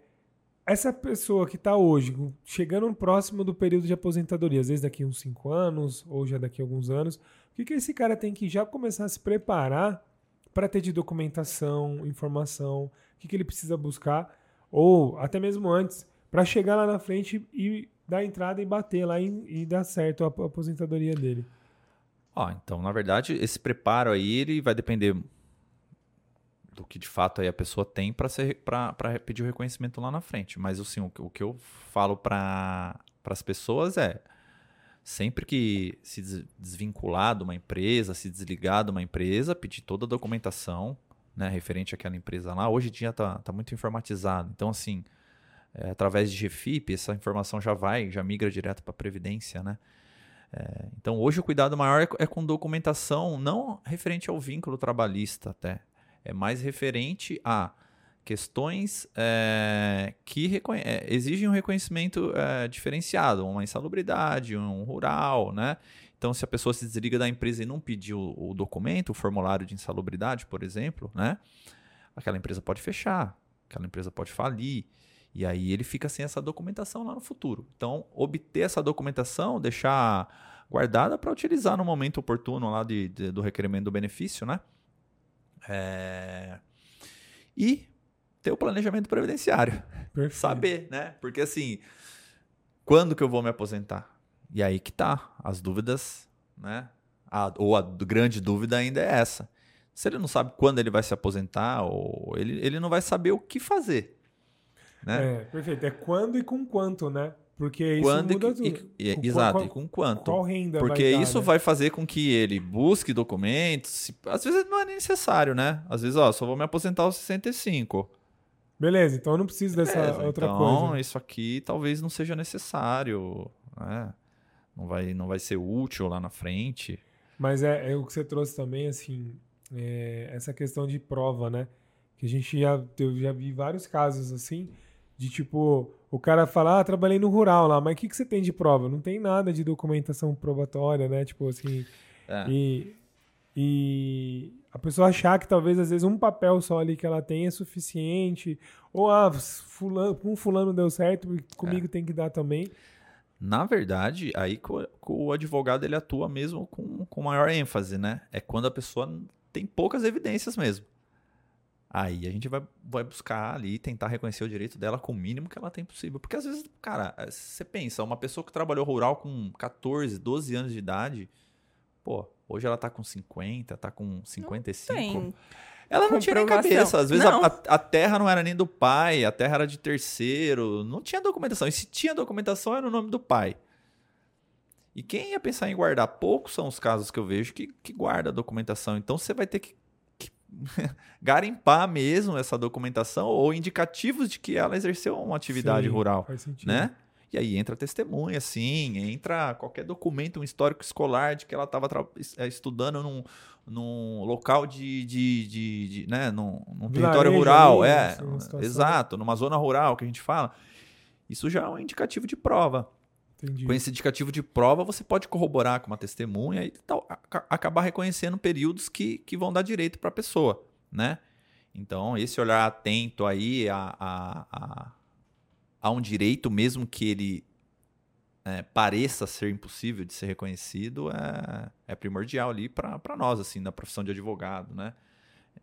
essa pessoa que está hoje, chegando próximo do período de aposentadoria, às vezes daqui uns 5 anos, ou já daqui a alguns anos, o que, que esse cara tem que já começar a se preparar para ter de documentação, informação, o que, que ele precisa buscar, ou até mesmo antes, para chegar lá na frente e dar entrada e bater lá e, e dar certo a aposentadoria dele? Ó, então, na verdade, esse preparo aí ele vai depender do que de fato aí a pessoa tem para pedir o reconhecimento lá na frente. Mas assim, o, o que eu falo para as pessoas é sempre que se desvincular de uma empresa, se desligar de uma empresa, pedir toda a documentação, né, referente àquela empresa lá. Hoje em dia está tá muito informatizado. Então, assim, é, através de GFIP, essa informação já vai, já migra direto para a Previdência, né? É, então, hoje o cuidado maior é, é, com documentação, não referente ao vínculo trabalhista até. É mais referente a questões é, que é, exigem um reconhecimento é, diferenciado, uma insalubridade, um rural, né? Então, se a pessoa se desliga da empresa e não pediu o, documento, o formulário de insalubridade, por exemplo, né? Aquela empresa pode fechar, aquela empresa pode falir. E aí ele fica sem essa documentação lá no futuro. Então, obter essa documentação, deixar guardada para utilizar no momento oportuno lá de, de, do requerimento do benefício, né? É... E ter o planejamento previdenciário. Perfeito. Saber, né? Porque assim, quando que eu vou me aposentar? E aí que tá, as dúvidas, né? A, ou a grande dúvida ainda é essa. Se ele não sabe quando ele vai se aposentar, ou ele, ele não vai saber o que fazer. Né? É, perfeito. É quando e com quanto, né? Porque isso quando muda e, tudo. E, e, exato, qual, e com quanto? Qual renda Porque vai isso dar, né? vai fazer com que ele busque documentos. Às vezes não é necessário, né? Às vezes, ó, só vou me aposentar aos 65. Beleza, então eu não preciso dessa Beleza, outra então, coisa. Então, isso aqui talvez não seja necessário. Né? Não, vai, não vai ser útil lá na frente. Mas é, é o que você trouxe também, assim, é, essa questão de prova, né? Que a gente já, eu já vi vários casos assim de tipo, o cara fala, ah, trabalhei no rural lá, mas o que, que você tem de prova? Não tem nada de documentação probatória, né? Tipo assim. É. E, e a pessoa achar que talvez às vezes um papel só ali que ela tem é suficiente, ou ah, fulano, um fulano deu certo, comigo é. tem que dar também. Na verdade, aí o advogado ele atua mesmo com, com maior ênfase, né? É quando a pessoa tem poucas evidências mesmo. Aí a gente vai, vai buscar ali tentar reconhecer o direito dela com o mínimo que ela tem possível. Porque às vezes, cara, eh, você pensa, uma pessoa que trabalhou rural com 14, 12 anos de idade, pô, hoje ela tá com 50, tá com 55. Não tem. Ela não tinha nem cabeça. Às vezes a, a, terra não era nem do pai, a terra era de terceiro. Não tinha documentação. E se tinha documentação, era o nome do pai. E quem ia pensar em guardar? Poucos são os casos que eu vejo que, que guarda a documentação. Então você vai ter que [LAUGHS] garimpar mesmo essa documentação ou indicativos de que ela exerceu uma atividade Sim, rural, né? E aí entra testemunha, sim, entra qualquer documento, um histórico escolar de que ela estava é, estudando num, num local de, de, de, de né, num, num território rural, ali, é, exato, numa zona rural que a gente fala. Isso já é um indicativo de prova. Entendi. Com esse indicativo de prova, você pode corroborar com uma testemunha e tal, acabar reconhecendo períodos que, que vão dar direito para a pessoa, né? Então, esse olhar atento aí a, a, a, a um direito, mesmo que ele é, pareça ser impossível de ser reconhecido, é, é primordial ali para nós, assim, na profissão de advogado, né?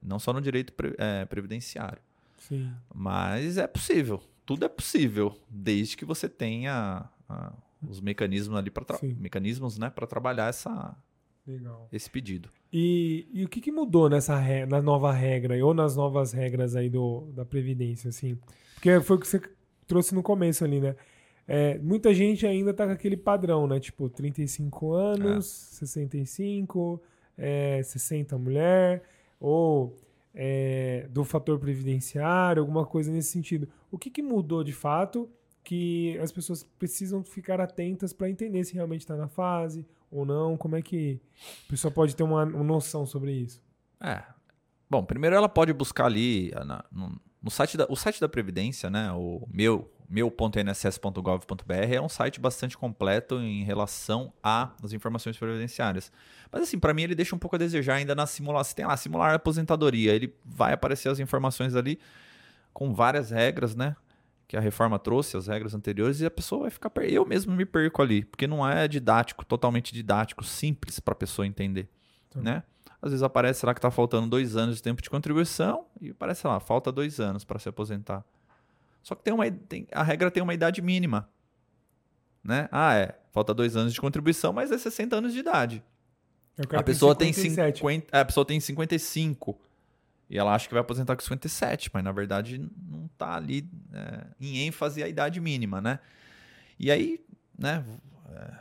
Não só no direito pre, é, previdenciário. Sim. Mas é possível. Tudo é possível, desde que você tenha os mecanismos ali para mecanismos, né, para trabalhar essa Legal. esse pedido. E, e o que, que mudou nessa re... na nova regra ou nas novas regras aí do, da previdência, assim? Porque foi o que você trouxe no começo ali, né? É, muita gente ainda tá com aquele padrão, né? Tipo, 35 anos, é. 65, é, 60 mulher, ou é, do fator previdenciário, alguma coisa nesse sentido. O que, que mudou de fato que as pessoas precisam ficar atentas para entender se realmente está na fase ou não. Como é que a pessoa pode ter uma, uma noção sobre isso? É. Bom, primeiro ela pode buscar ali ah, na, no, no, site da, o site da Previdência, né? O meu meu.nss.gov.br é um site bastante completo em relação às informações previdenciárias. Mas assim, para mim ele deixa um pouco a desejar ainda na simulação. Tem lá, simular aposentadoria, ele vai aparecer as informações ali com várias regras, né? Que a reforma trouxe, as regras anteriores, e a pessoa vai ficar. Per... Eu mesmo me perco ali, porque não é didático, totalmente didático, simples para a pessoa entender. Então. Né? Às vezes aparece, será que está faltando dois anos de tempo de contribuição? E parece lá, falta dois anos para se aposentar. Só que tem uma, tem, a regra tem uma idade mínima. Né? Ah, é, falta dois anos de contribuição, mas é 60 anos de idade. A pessoa, tem 50, a pessoa tem 55. E ela acha que vai aposentar com 57, mas na verdade não está ali é, em ênfase a idade mínima, né? E aí, né, é,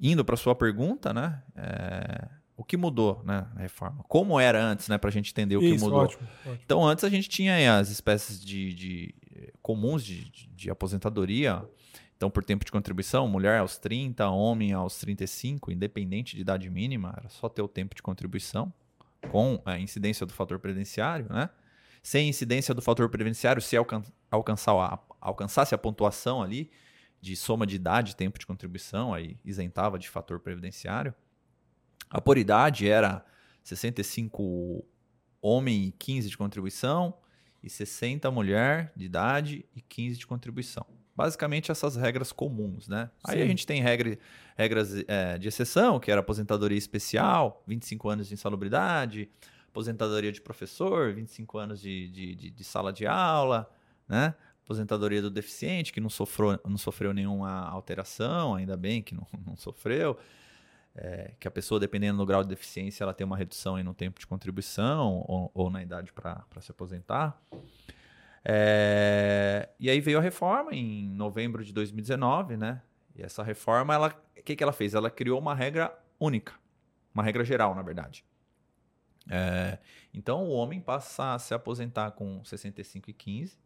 indo para sua pergunta, né, é, o que mudou, né, a reforma? Como era antes, né, para a gente entender o que Isso, mudou. ótimo, ótimo. Então, antes a gente tinha aí as espécies de, de, eh, comuns de, de- de aposentadoria. Então, por tempo de contribuição, mulher aos 30, homem aos 35, independente de idade mínima, era só ter o tempo de contribuição com a incidência do fator previdenciário, né? Sem incidência do fator previdenciário, se alcan alcançar a, alcançasse a pontuação ali de soma de idade e tempo de contribuição, aí isentava de fator previdenciário. A por idade era 65 homem e 15 de contribuição, e 60 mulher de idade e 15 de contribuição. Basicamente essas regras comuns, né? Aí a Sim. gente tem regra, regras eh, de exceção, que era aposentadoria especial, 25 anos de insalubridade, aposentadoria de professor, 25 anos de, de, de, de sala de aula, né? Aposentadoria do deficiente, que não sofreu, não sofreu nenhuma alteração, ainda bem que não, [LAUGHS] não sofreu. É, que a pessoa, dependendo do grau de deficiência, ela tem uma redução aí no tempo de contribuição ou, ou na idade para se aposentar. É, e aí veio a reforma em novembro de 2019, né? E essa reforma, ela, o que, que ela fez? Ela criou uma regra única, uma regra geral, na verdade. É, então o homem passa a se aposentar com 65 e 15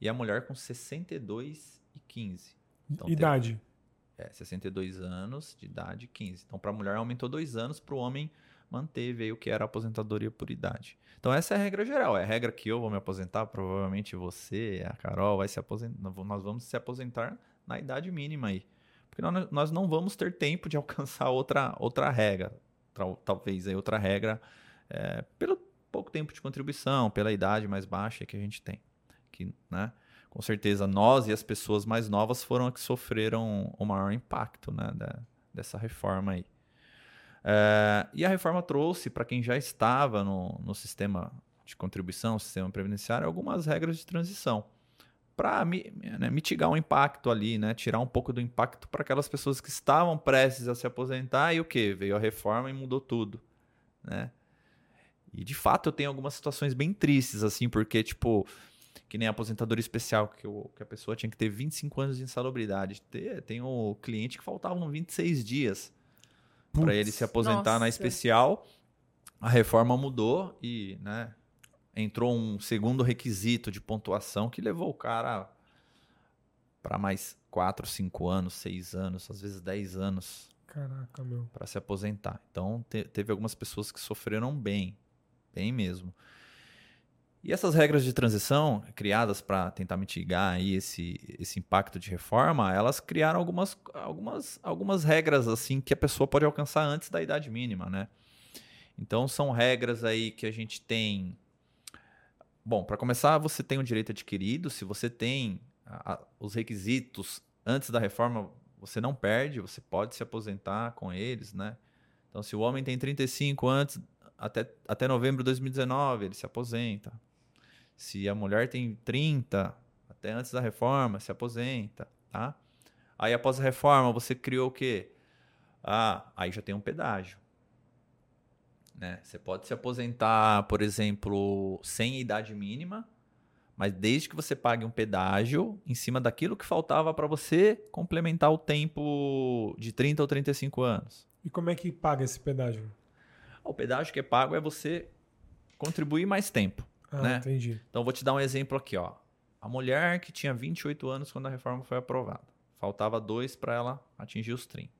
e a mulher com 62 e 15. Então, tem- Idade. é, 62 anos de idade, 15. Então, para a mulher aumentou dois anos, para o homem manteve aí o que era aposentadoria por idade. Então, essa é a regra geral. É a regra que eu vou me aposentar, provavelmente você, a Carol, vai se aposentar. Nós vamos se aposentar na idade mínima aí. Porque nós, não vamos ter tempo de [LAUGHS] alcançar outra, outra regra. Tal- Talvez aí outra regra, é, pelo pouco tempo de contribuição, pela idade mais baixa que a gente tem. Que, né? com certeza nós e as pessoas mais novas foram as que sofreram o maior impacto né, da- dessa reforma aí. É, e a reforma trouxe para quem já estava no, no sistema de contribuição, sistema previdenciário, algumas regras de transição para mitigar o impacto ali, né, tirar um pouco do impacto para aquelas pessoas que estavam prestes a se aposentar e o que veio a reforma e mudou tudo, né? E de fato eu tenho algumas situações bem tristes assim, porque tipo que nem aposentadoria especial, que, o, que a pessoa tinha que ter 25 anos de insalubridade. Tem, tem o cliente que faltavam 26 dias para ele se aposentar na Nossa. especial. A reforma mudou e né, entrou um segundo requisito de pontuação que levou o cara para mais 4, 5 anos, 6 anos, às vezes 10 anos Caraca, meu. para se aposentar. Então te- teve algumas pessoas que sofreram bem, bem mesmo. E essas regras de transição criadas para tentar mitigar aí esse, esse impacto de reforma, elas criaram algumas, algumas, algumas regras assim que a pessoa pode alcançar antes da idade mínima, né? Então são regras aí que a gente tem. Bom, para começar, você tem o direito adquirido. Se você tem a- a- os requisitos antes da reforma, você não perde, você pode se aposentar com eles, né? Então, se o homem tem 35 antes, até, até novembro de 2019, ele se aposenta. Se a mulher tem 30, até antes da reforma, se aposenta, tá? Aí, após a reforma, você criou o quê? Ah, aí já tem um pedágio. Né? Você pode se aposentar, por exemplo, sem idade mínima, mas desde que você pague um pedágio em cima daquilo que faltava para você complementar o tempo de 30 ou 35 anos. E como é que paga esse pedágio? O pedágio que é pago é você contribuir mais tempo. Ah, Né? entendi. Então vou te dar um exemplo aqui, ó. A mulher que tinha 28 anos quando a reforma foi aprovada. Faltava dois para ela atingir os 30.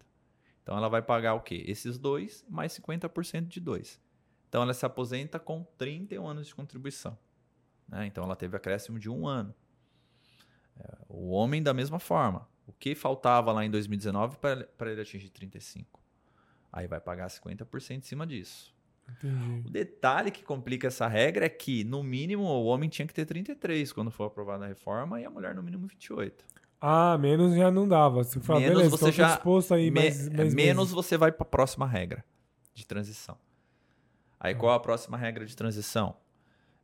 Então ela vai pagar o quê? Esses dois mais 50% de dois. Então ela se aposenta com 31 anos de contribuição. né? Então ela teve acréscimo de um ano. É, O homem da mesma forma. O que faltava lá em 2019 para ele, atingir 35? Aí vai pagar 50% em cima disso. Entendi. O detalhe que complica essa regra é que, no mínimo, o homem tinha que ter 33 quando for aprovada a reforma e a mulher, no mínimo, 28. Ah, menos já não dava. Você fala, Menos beleza, você então já- disposto aí Me- mais, mais menos você vai para a próxima regra de transição. Aí, Tá. qual a próxima regra de transição?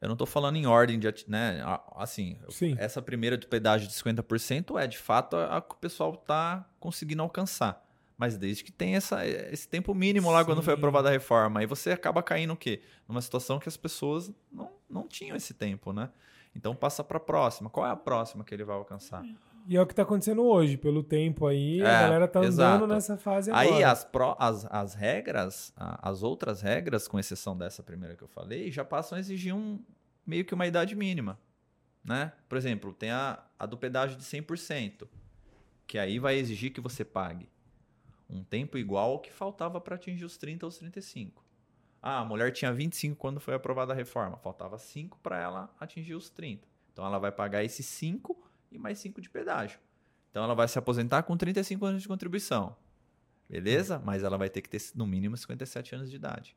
Eu não estou falando em ordem de. Né? Assim, Sim. essa primeira do pedágio de 50% é, de fato, a, a que o pessoal está conseguindo alcançar. Mas desde que tem essa, esse tempo mínimo lá quando foi Sim. aprovada a reforma. Aí você acaba caindo o quê? Numa situação que as pessoas não, não tinham esse tempo, né? Então passa para a próxima. Qual é a próxima que ele vai alcançar? E é o que está acontecendo hoje, pelo tempo aí, É, a galera tá andando nessa fase agora. Aí as, pró- as, as regras, as outras regras, com exceção dessa primeira que eu falei, já passam a exigir um meio que uma idade mínima. Né? Por exemplo, tem a, a do pedágio de 100%, que aí vai exigir que você pague um tempo igual ao que faltava para atingir os 30 ou os 35. Ah, a mulher tinha 25 quando foi aprovada a reforma, faltava 5 para ela atingir os 30. Então ela vai pagar esses 5 e mais 5 de pedágio. Então ela vai se aposentar com 35 anos de contribuição. Beleza? Mas ela vai ter que ter no mínimo 57 anos de idade.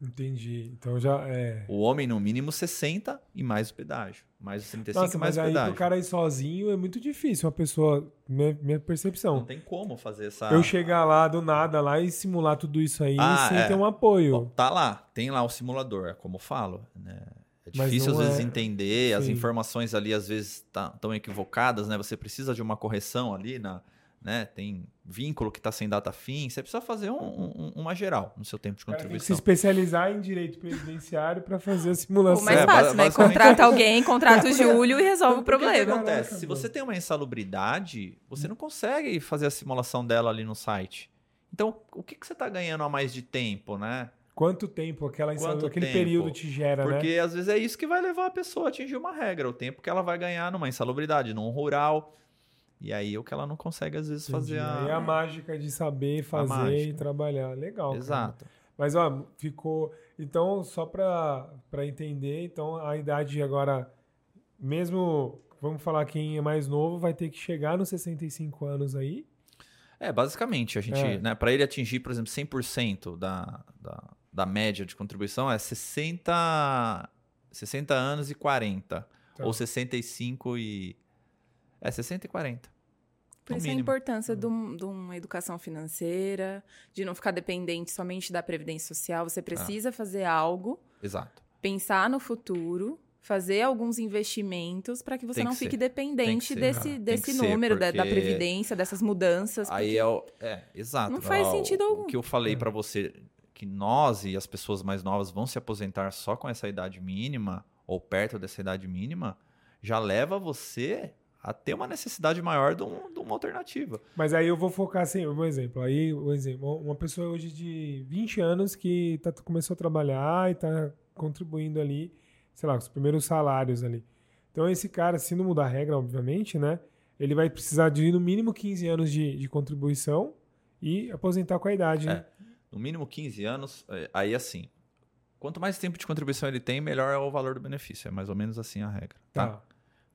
Entendi. Então já é. O homem, no mínimo, 60 e mais o pedágio. Mais os 35 Nossa, mais mas o aí pedágio. pro cara ir sozinho é muito difícil. Uma pessoa. Minha, minha Não percepção. tem como fazer essa. Eu chegar lá do nada lá e simular tudo isso aí Ah, sem é. ter um apoio. Bom, tá lá, tem lá o simulador, é como eu falo. Né? É difícil às não vezes é- entender, as Sim. informações ali às vezes estão equivocadas, né? Você precisa de uma correção ali, na, né? tem vínculo que está sem data fim, você precisa fazer um- um- uma geral no seu tempo de O cara tem que se contribuição. especializar em direito previdenciário para fazer a O simulação. mais É, fácil, né? basicamente- Contrata alguém, contrata o [LAUGHS] Júlio e resolve o Porque O que problema. acontece? Se você tem uma insalubridade, você não consegue fazer a simulação dela ali no site. Então, o que, que você está ganhando a mais de tempo, né? Quanto tempo aquela Quanto aquele tempo? período te gera, né? Porque às vezes é isso que vai levar a pessoa a atingir uma regra, o tempo que ela vai ganhar numa insalubridade, num rural. E aí é o que ela não consegue às vezes Entendi. fazer é a. a mágica de saber fazer e trabalhar. Legal. cara. Exato. Mas, ó, ficou. Então, só para entender, então a idade agora, mesmo, vamos falar quem é mais novo, vai ter que chegar nos 65 anos aí. É, basicamente, a gente, É. né, para ele atingir, por exemplo, 100% da, da, da média de contribuição é 60, 60 anos e 40. Tá. Ou 65 e. É, 60 e 40. Por isso a mínimo. importância de, um- de uma educação financeira, de não ficar dependente somente da Previdência Social. Você precisa fazer algo, Exato. pensar no futuro, fazer alguns investimentos para que você Tem não que fique ser. dependente que ser, desse, desse que ser, número, da, da porque- Previdência, dessas mudanças. Aí porque- é o. É, exato. Não faz Ó, sentido o, algum. O que eu falei É. pra você, que nós e as pessoas mais novas vão se aposentar só com essa idade mínima, ou perto dessa idade mínima, já leva você a ter uma necessidade maior de, um- de uma alternativa. Mas aí eu vou focar assim, um exemplo. Aí, um exemplo, uma pessoa hoje de 20 anos que tá, começou a trabalhar e tá contribuindo ali, sei lá, com os primeiros salários ali. Então esse cara, se não mudar a regra, obviamente, né? Ele vai precisar de no mínimo 15 anos de, de contribuição e aposentar com a idade, né? No mínimo 15 anos, é, aí assim. Quanto mais tempo de contribuição ele tem, melhor é o valor do benefício. É mais ou menos assim a regra. Tá? Tá.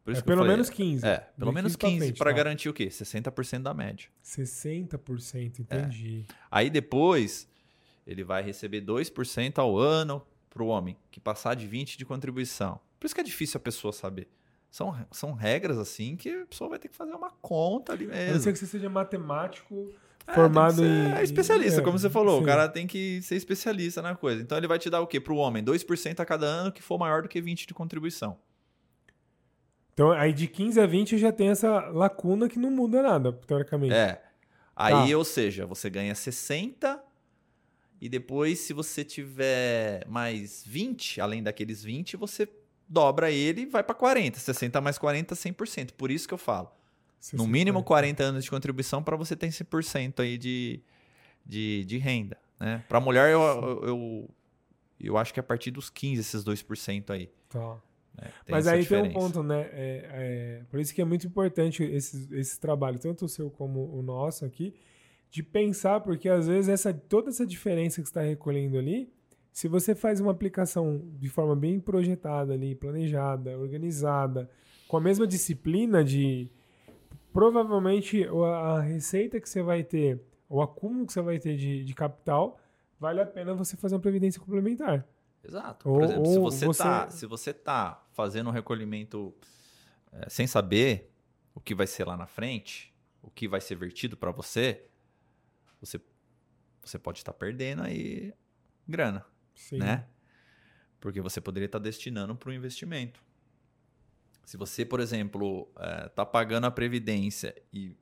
É eu pelo falei, menos 15. É, pelo menos pra 15 frente, para tá. garantir o quê? 60% da média. 60%, entendi. Aí depois ele vai receber 2% ao ano para o homem que passar de 20 de contribuição. Por isso que é difícil a pessoa saber. São, são regras assim que a pessoa vai ter que fazer uma conta ali A não mesmo. ser que você seja matemático É, formado em. É especialista, em- como você falou. sim. O cara tem que ser especialista na coisa. Então ele vai te dar o quê? Para o homem? 2% a cada ano que for maior do que 20 de contribuição. Então, aí de 15 a 20 já tem essa lacuna que não muda nada, teoricamente. É. Aí, Tá. ou seja, você ganha 60 e depois, se você tiver mais 20, além daqueles 20, você dobra ele e vai para 40. 60 mais 40, 100%. Por isso que eu falo. No 60, mínimo 40. 40 anos de contribuição para você ter 100% aí de, de, de renda. Né? Para mulher, eu, eu, eu, eu acho que é a partir dos 15, esses 2% aí. Tá. Tem Mas aí tem um diferença. ponto, né? É, é, por isso que é muito importante esse, esse trabalho, tanto o seu como o nosso aqui, de pensar, porque às vezes essa, toda essa diferença que você está recolhendo ali, se você faz uma aplicação de forma bem projetada ali, planejada, organizada, com a mesma disciplina de provavelmente a receita que você vai ter, o acúmulo que você vai ter de, de capital, vale a pena você fazer uma previdência complementar. Exato. Ou- Por exemplo, se ou você, você- tá, se você tá fazendo um recolhimento eh, sem saber o que vai ser lá na frente, o que vai ser vertido para você, você, você pode estar perdendo aí grana, Sim. né? Porque você poderia estar destinando para o investimento. Se você, por exemplo, está pagando a previdência e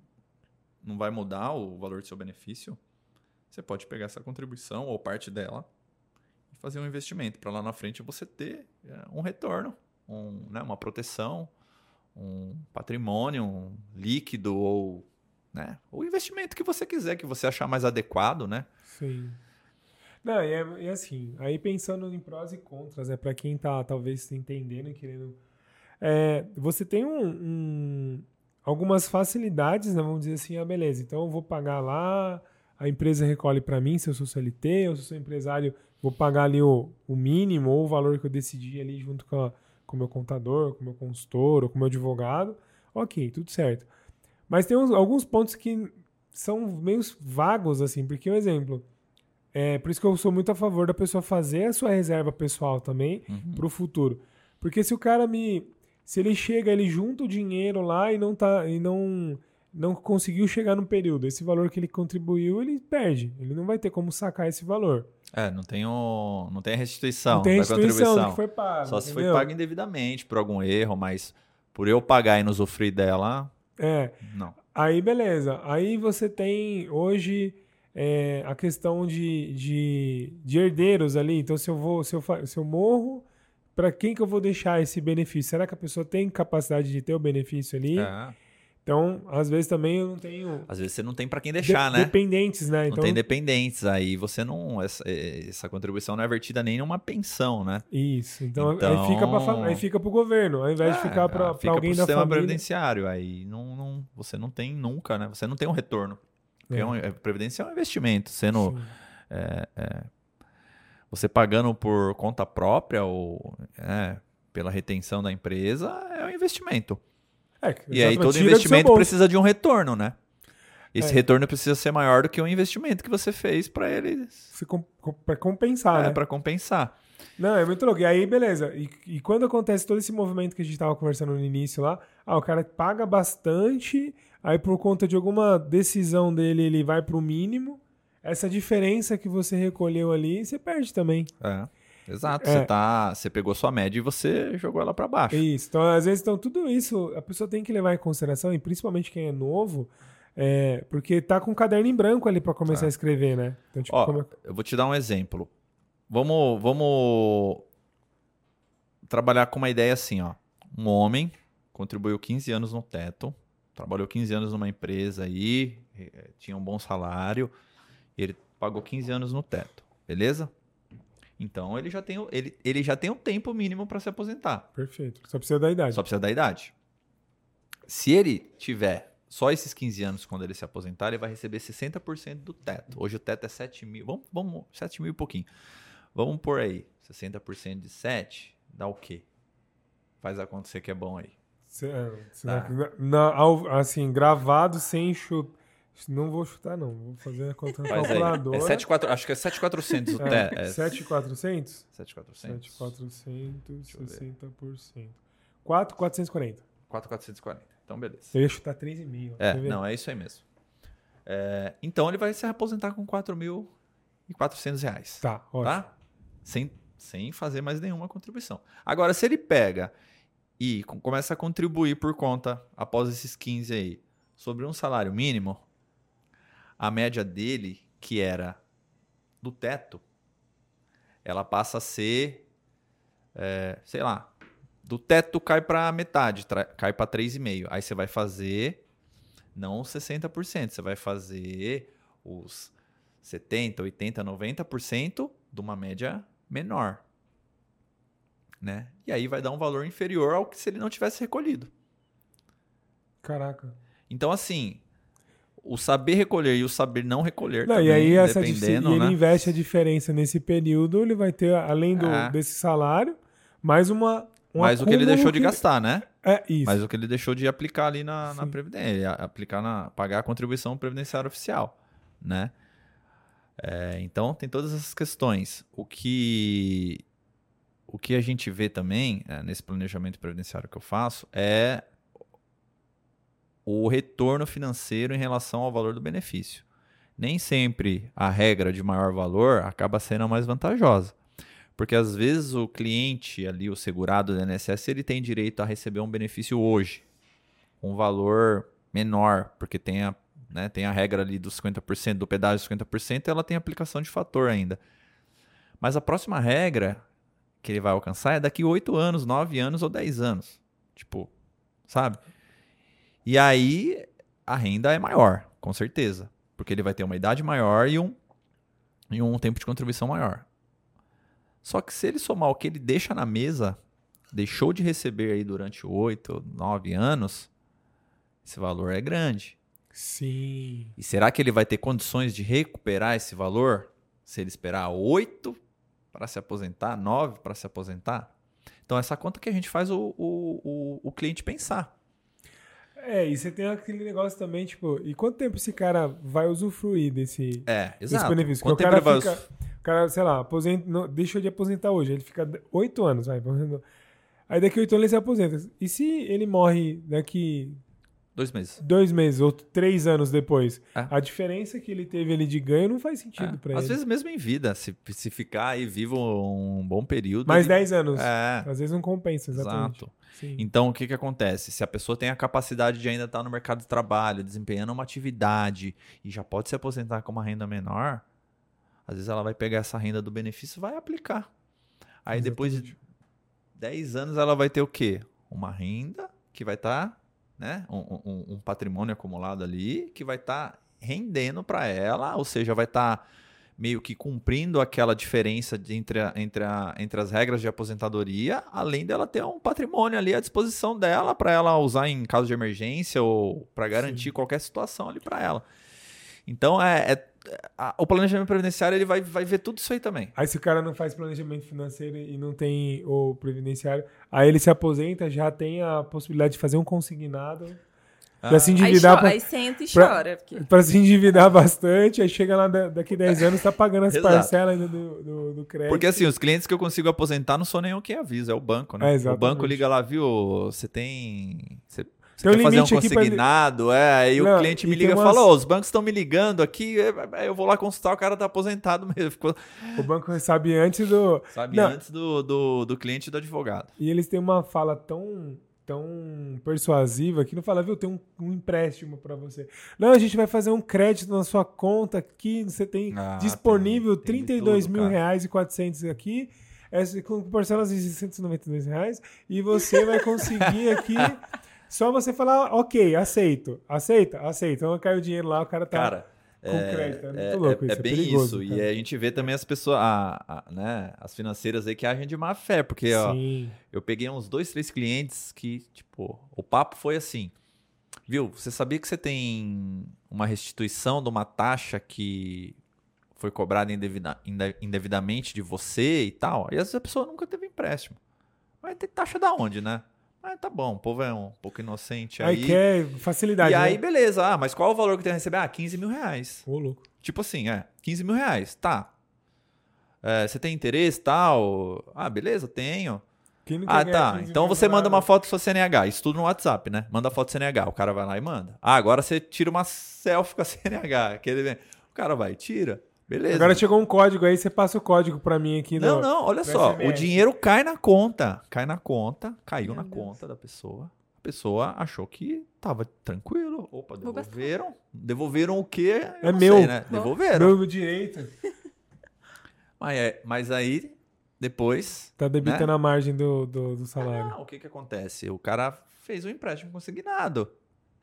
não vai mudar o valor do seu benefício, você pode pegar essa contribuição ou parte dela e fazer um investimento para lá na frente você ter é, um retorno, um, né, uma proteção, um patrimônio um líquido ou né, o investimento que você quiser, que você achar mais adequado, né? Sim. Não, e, é, e assim, aí pensando em prós e contras, né, para quem tá talvez entendendo e querendo. É, você tem um, um, algumas facilidades, né, vamos dizer assim, ah, beleza, então eu vou pagar lá, a empresa recolhe para mim, se eu sou CLT, eu sou empresário, vou pagar ali o, o mínimo ou o valor que eu decidi ali junto com o com meu contador, com meu consultor ou com meu advogado. Ok, tudo certo. Mas tem uns, alguns pontos que são meio vagos, assim, porque, um exemplo, é por isso que eu sou muito a favor da pessoa fazer a sua reserva pessoal também Uhum. para o futuro. Porque se o cara me. Se ele chega, ele junta o dinheiro lá e não tá. E não, não conseguiu chegar no período. Esse valor que ele contribuiu, ele perde. Ele não vai ter como sacar esse valor. É, não tem, o, não tem a restituição não tem da contribuição. que foi pago. Só se foi pago indevidamente por algum erro, mas por eu pagar e não usufruir dela, É. não. Aí, beleza. Aí você tem hoje é, a questão de, de, de herdeiros ali. Então, se eu vou, se eu, se eu morro, para quem que eu vou deixar esse benefício? Será que a pessoa tem capacidade de ter o benefício ali? É. Então, às vezes também eu não tenho Às vezes você não tem para quem deixar, de- né? dependentes, né? Não Então, tem dependentes, aí você não. Essa, eh, essa contribuição não é vertida nem numa pensão, né? isso. Então, Então- aí fica pra, fa- aí fica pro governo, ao invés de É, ficar ah, para fica alguém pro da sistema família. previdenciário. Aí não, não, você não tem nunca, né? Você não tem um retorno. É. é um- é, previdência é um investimento. Sendo Sim. você pagando por conta própria ou é, pela retenção da empresa, é um investimento. É, E aí todo seu investimento precisa de um retorno, né? Esse É. retorno precisa ser maior do que o investimento que você fez para ele com, pra compensar, é, né? para compensar. Não, é muito louco. E aí, beleza. E, e quando acontece todo esse movimento que a gente tava conversando no início lá, ah, o cara paga bastante, aí por conta de alguma decisão dele, ele vai pro mínimo. Essa diferença que você recolheu ali, você perde também. É. Exato. É. Você, tá, você pegou sua média e você jogou ela para baixo. Isso. Então, às vezes, então, tudo isso a pessoa tem que levar em consideração, e principalmente quem é novo, é, porque tá com um caderno em branco ali pra começar Tá. a escrever, né? Então, tipo, Ó, como é- Eu vou te dar um exemplo. Vamos, vamos trabalhar com uma ideia assim, ó. Um homem contribuiu 15 anos no teto, trabalhou 15 anos numa empresa aí, eh, tinha um bom salário, ele pagou 15 anos no teto, beleza? Então ele já tem, o- ele, ele já tem um tempo mínimo para se aposentar. perfeito. Só precisa da idade. Só precisa da idade. Se ele tiver só esses 15 anos quando ele se aposentar, ele vai receber 60% do teto. Hoje o teto é 7 mil. Vamos, vamos 7 mil e pouquinho. Vamos por aí. 60% de 7 dá o quê? Faz a conta você que é bom aí. Cê- cê- Tá. na- na- ao- assim, gravado sem chutar. Não vou chutar, não. Vou fazer a conta na Faz aí. calculadora. É 7, acho que é 7,400 o teto. É, 7,400? 7,400. 7,400, Deixa eu ver. 60%. 4,440. 4,440. Então, beleza. Eu ia chutar 3,5. É, ver? não, é isso aí mesmo. É, então ele vai se aposentar com 4.400 reais. Tá, ótimo. tá? Sem, sem fazer mais nenhuma contribuição. Agora, se ele pega e com- começa a contribuir por conta, após esses 15 aí, sobre um salário mínimo, a média dele, que era do teto, ela passa a ser, é, sei lá, do teto cai para metade, cai para 3,5. Aí você vai fazer não os 60%, você vai fazer os 70, 80, 90% de uma média menor. Né? E aí vai dar um valor inferior ao que se ele não tivesse recolhido. Caraca. Então, assim, o saber recolher e o saber não recolher Não, também, e aí essa dependendo, e ele né? investe a diferença nesse período, ele vai ter, além do, É. desse salário, mais uma. Um Mais o que ele deixou de que- gastar, né? É isso. Mas o que ele deixou de aplicar ali na, na. Previdência, a- aplicar na, pagar a contribuição previdenciária oficial, né? É, então, tem todas essas questões. O que, o que a gente vê também, é, nesse planejamento previdenciário que eu faço, é o retorno financeiro em relação ao valor do benefício. Nem sempre a regra de maior valor acaba sendo a mais vantajosa. Porque às vezes o cliente ali, o segurado do INSS, ele tem direito a receber um benefício hoje, um valor menor, porque tem a, né, tem a regra ali dos 50%, do pedágio dos 50%, ela tem aplicação de fator ainda. Mas a próxima regra que ele vai alcançar é daqui 8 anos, 9 anos ou 10 anos. Tipo, sabe? E aí a renda é maior, com certeza. Porque ele vai ter uma idade maior e um, e um tempo de contribuição maior. Só que se ele somar o que ele deixa na mesa, deixou de receber aí durante oito, nove anos, esse valor é grande. Sim. E será que ele vai ter condições de recuperar esse valor se ele esperar oito para se aposentar, nove para se aposentar? Então, essa conta que a gente faz o, o, o, o cliente pensar. É, e você tem aquele negócio também, tipo, e quanto tempo esse cara vai usufruir desse, É, desse exato. benefício? Quanto o tempo cara ele vai... fica, o cara, sei lá, aposenta, não, deixou de aposentar hoje, ele fica oito anos, vai. Aí daqui oito anos ele se aposenta. E se ele morre daqui Dois meses. dois meses ou três anos depois? É. A diferença que ele teve ali de ganho não faz sentido É. Às ele. vezes mesmo em vida, se, se ficar aí vivo um bom período... Mais ele- 10 anos. É, Às vezes não compensa, exatamente. exato. Sim. Então, o que, que acontece? Se a pessoa tem a capacidade de ainda estar no mercado de trabalho, desempenhando uma atividade e já pode se aposentar com uma renda menor, às vezes ela vai pegar essa renda do benefício e vai aplicar. Aí depois de Exatamente. 10 anos ela vai ter o quê? Uma renda que vai estar, né? Um, um- um patrimônio acumulado ali que vai estar rendendo para ela, ou seja, vai estar meio que cumprindo aquela diferença de- entre, a- entre, a- entre as regras de aposentadoria, além dela ter um patrimônio ali à disposição dela para ela usar em caso de emergência ou para garantir Sim. qualquer situação ali para ela. Então, é, é- a- o planejamento previdenciário ele vai, vai ver tudo isso aí também. Aí se o cara não faz planejamento financeiro e não tem o previdenciário, aí ele se aposenta, já tem a possibilidade de fazer um consignado pra se Aí, endividar, cho- pra, aí senta e pra- chora. Porque... pra se endividar bastante, aí chega lá da- daqui 10 [LAUGHS] anos, tá pagando as parcelas ainda do, do, do crédito. Porque assim, os clientes que eu consigo aposentar não sou nenhum quem avisa, é o banco, né? É, o banco liga lá, viu? Você tem. Você, você Tem um quer fazer um aqui pra consignado, é. Aí Não, o cliente me liga e tem fala: umas- Ô, os bancos estão me ligando aqui, é, eu vou lá consultar, o cara tá aposentado [LAUGHS] mesmo. Ficou, O banco sabe antes do. sabe, Não. antes do, do, do cliente e do advogado. E eles têm uma fala tão, tão persuasiva que não fala, viu, tem um, um empréstimo pra você. Não, a gente vai fazer um crédito na sua conta aqui, você tem Ah, disponível tem- tem de 32 tudo, mil cara. reais e 400 aqui, com parcelas de 692 reais, e você vai conseguir aqui. [LAUGHS] Só você falar, ok, aceito. Aceita? Aceita. Então cai o dinheiro lá, o cara tá. Cara. É louco isso, é bem perigoso, isso. cara. E a gente vê também as pessoas, a- a- né, as financeiras aí que agem de má fé, porque ó. Eu peguei uns dois, três clientes que, tipo, o papo foi assim. Viu, você sabia que você tem uma restituição de uma taxa que foi cobrada indevida- inde- indevidamente de você e tal? E às vezes a pessoa nunca teve empréstimo. Mas tem taxa da onde, né? Mas tá bom, o povo é um pouco inocente aí. Aí quer facilidade. e aí, né? beleza. Ah, mas qual o valor que tem a receber? Ah, 15 mil reais. Ô, louco. Tipo assim, é, 15 mil reais, tá. É, você tem interesse e tal? Ah, beleza, tenho. Ah, tá. 15 Então você manda uma foto do seu CNH. Isso tudo no WhatsApp, né? Manda a foto do CNH. O cara vai lá e manda. Ah, agora você tira uma selfie com a [LAUGHS] CNH. Aquele... O cara vai e tira. Beleza. Agora chegou um código aí, você passa o código pra mim aqui. Não, no- não, olha só. SMS. O dinheiro cai na conta. Cai na conta. Caiu Meu na Deus. conta da pessoa. A pessoa achou que tava tranquilo. Opa, devolveram. Devolveram o quê? Eu É não meu. Sei, né? Devolveram. Meu direito. [LAUGHS] Mas, é- mas aí, depois. Tá debitando Né? a margem do, do, do salário. Ah, o que que acontece? O cara fez um empréstimo consignado.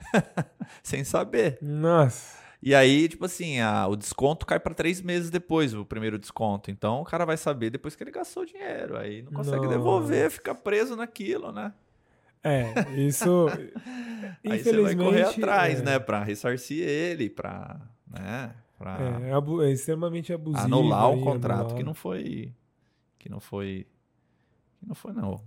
[LAUGHS] Sem saber. Nossa. E aí, tipo assim, a- o desconto cai para três meses depois, o primeiro desconto. Então o cara vai saber depois que ele gastou o dinheiro. Aí não consegue Nossa. devolver, fica preso naquilo, né? É, isso. [LAUGHS] Aí você vai correr atrás, é, né? Pra ressarcir ele, pra. Né? Pra É, é abu- é extremamente abusivo. anular o aí, contrato anular. que não foi. Que não foi. Que não foi, não.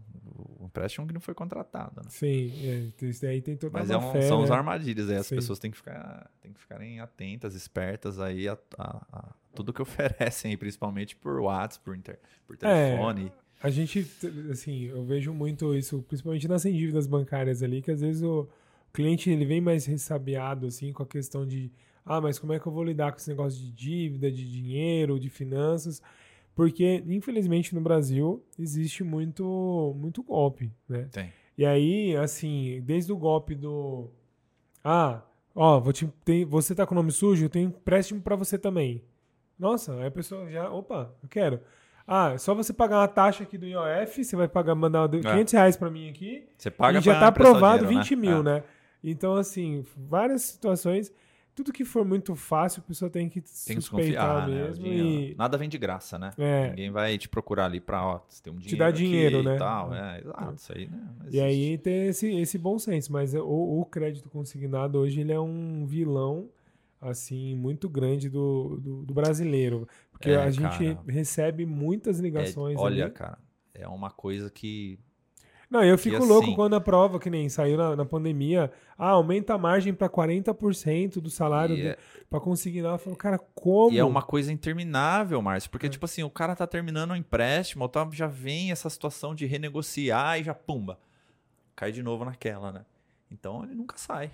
O empréstimo que não foi contratado, né? Sim, é, isso daí tem toda Mas é um- fé, são né? as armadilhas aí. As Sim. pessoas têm que, ficar, têm que ficarem atentas, espertas aí a, a- a tudo que [LAUGHS] oferecem, aí, principalmente por WhatsApp, por, inter, por É. telefone. A gente, assim, eu vejo muito isso, principalmente nas dívidas bancárias ali, que às vezes o cliente ele vem mais ressabiado, assim, com a questão de, ah, mas como é que eu vou lidar com esse negócio de dívida, de dinheiro, de finanças? Porque, infelizmente, no Brasil existe muito, muito golpe, né? Tem. E aí, assim, desde o golpe do. Ah, ó, vou te, tem, você tá com o nome sujo, eu tenho empréstimo pra você também. Nossa, aí a pessoa já. Opa, eu quero. Ah, só você pagar uma taxa aqui do IOF, você vai pagar, mandar 500 reais pra mim aqui. Você paga e já tá aprovado dinheiro, 20 mil, É. né? Então, assim, várias situações. Tudo que for muito fácil, a pessoa tem que Tem que desconfiar, né? Mesmo. dinheiro- e... Nada vem de graça, né? É. Ninguém vai te procurar ali pra, ó, você tem um dinheiro dá aqui dinheiro, né? E tal. É, exato, isso aí, né? Não E aí tem esse, esse bom senso, mas o, o crédito consignado hoje ele é um vilão assim muito grande do, do, do brasileiro, porque É, a gente cara. recebe muitas É, ligações. olha, ali. cara, é uma coisa que Não, eu fico assim- louco quando a prova que nem saiu na, na pandemia, ah, aumenta a margem para 40% do salário E é- para consignar. Eu falo, cara, como? E é uma coisa interminável, Márcio, porque, É. tipo assim, o cara tá terminando um empréstimo, tá, já vem essa situação de renegociar e já pumba. Cai de novo naquela, né? Então ele nunca sai.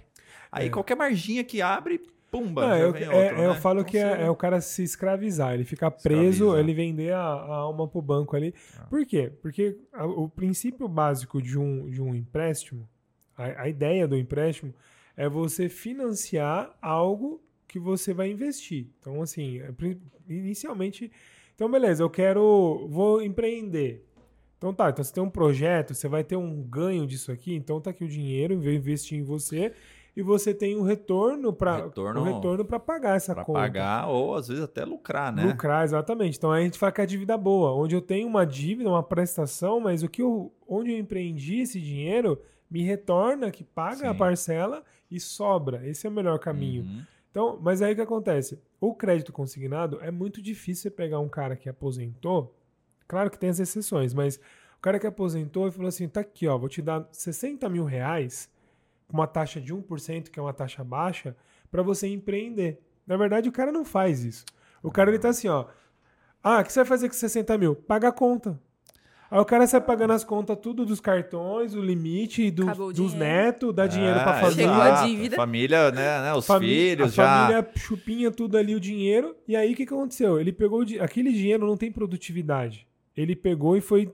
Aí É. qualquer marginha que abre, pumba, já eu, vem é- outro, eu né? falo Então que é, é o cara se escravizar, ele ficar preso, Escraviza. ele vender a, a alma pro banco ali. Ah. Por quê? Porque a- o princípio básico de um, de um empréstimo, a, a ideia do empréstimo, é você financiar algo que você vai investir. Então, assim, é inicialmente. Então, beleza, eu quero. Vou empreender. Então tá, então você tem um projeto, você vai ter um ganho disso aqui, então tá aqui o dinheiro, eu investir em você e você tem um retorno para Retorno- um retorno para pagar essa Pra conta. pagar ou às vezes até lucrar, né? Lucrar, exatamente. Então aí a gente fala que é a dívida boa, onde eu tenho uma dívida, uma prestação, mas o que eu, onde eu empreendi esse dinheiro me retorna, que paga a Sim. parcela e sobra. Esse é o melhor caminho. Uhum. Então, mas aí o que acontece? O crédito consignado é muito difícil você pegar um cara que aposentou. Claro que tem as exceções, mas o cara que aposentou e falou assim: tá aqui, ó, vou te dar 60 mil reais, uma taxa de 1%, que é uma taxa baixa, para você empreender. Na verdade, o cara não faz isso. O cara ele tá assim, ó. Ah, o que você vai fazer com 60 mil? Paga a conta. Aí o cara sai pagando as contas tudo dos cartões, o limite dos, Acabou o dos netos, dá dinheiro pra É, família. Chegou a dívida. Família, né, né, os Famí- filhos a já. família chupinha tudo ali o dinheiro. E aí o que, que aconteceu? Ele pegou aquele dinheiro não tem produtividade. Ele pegou e foi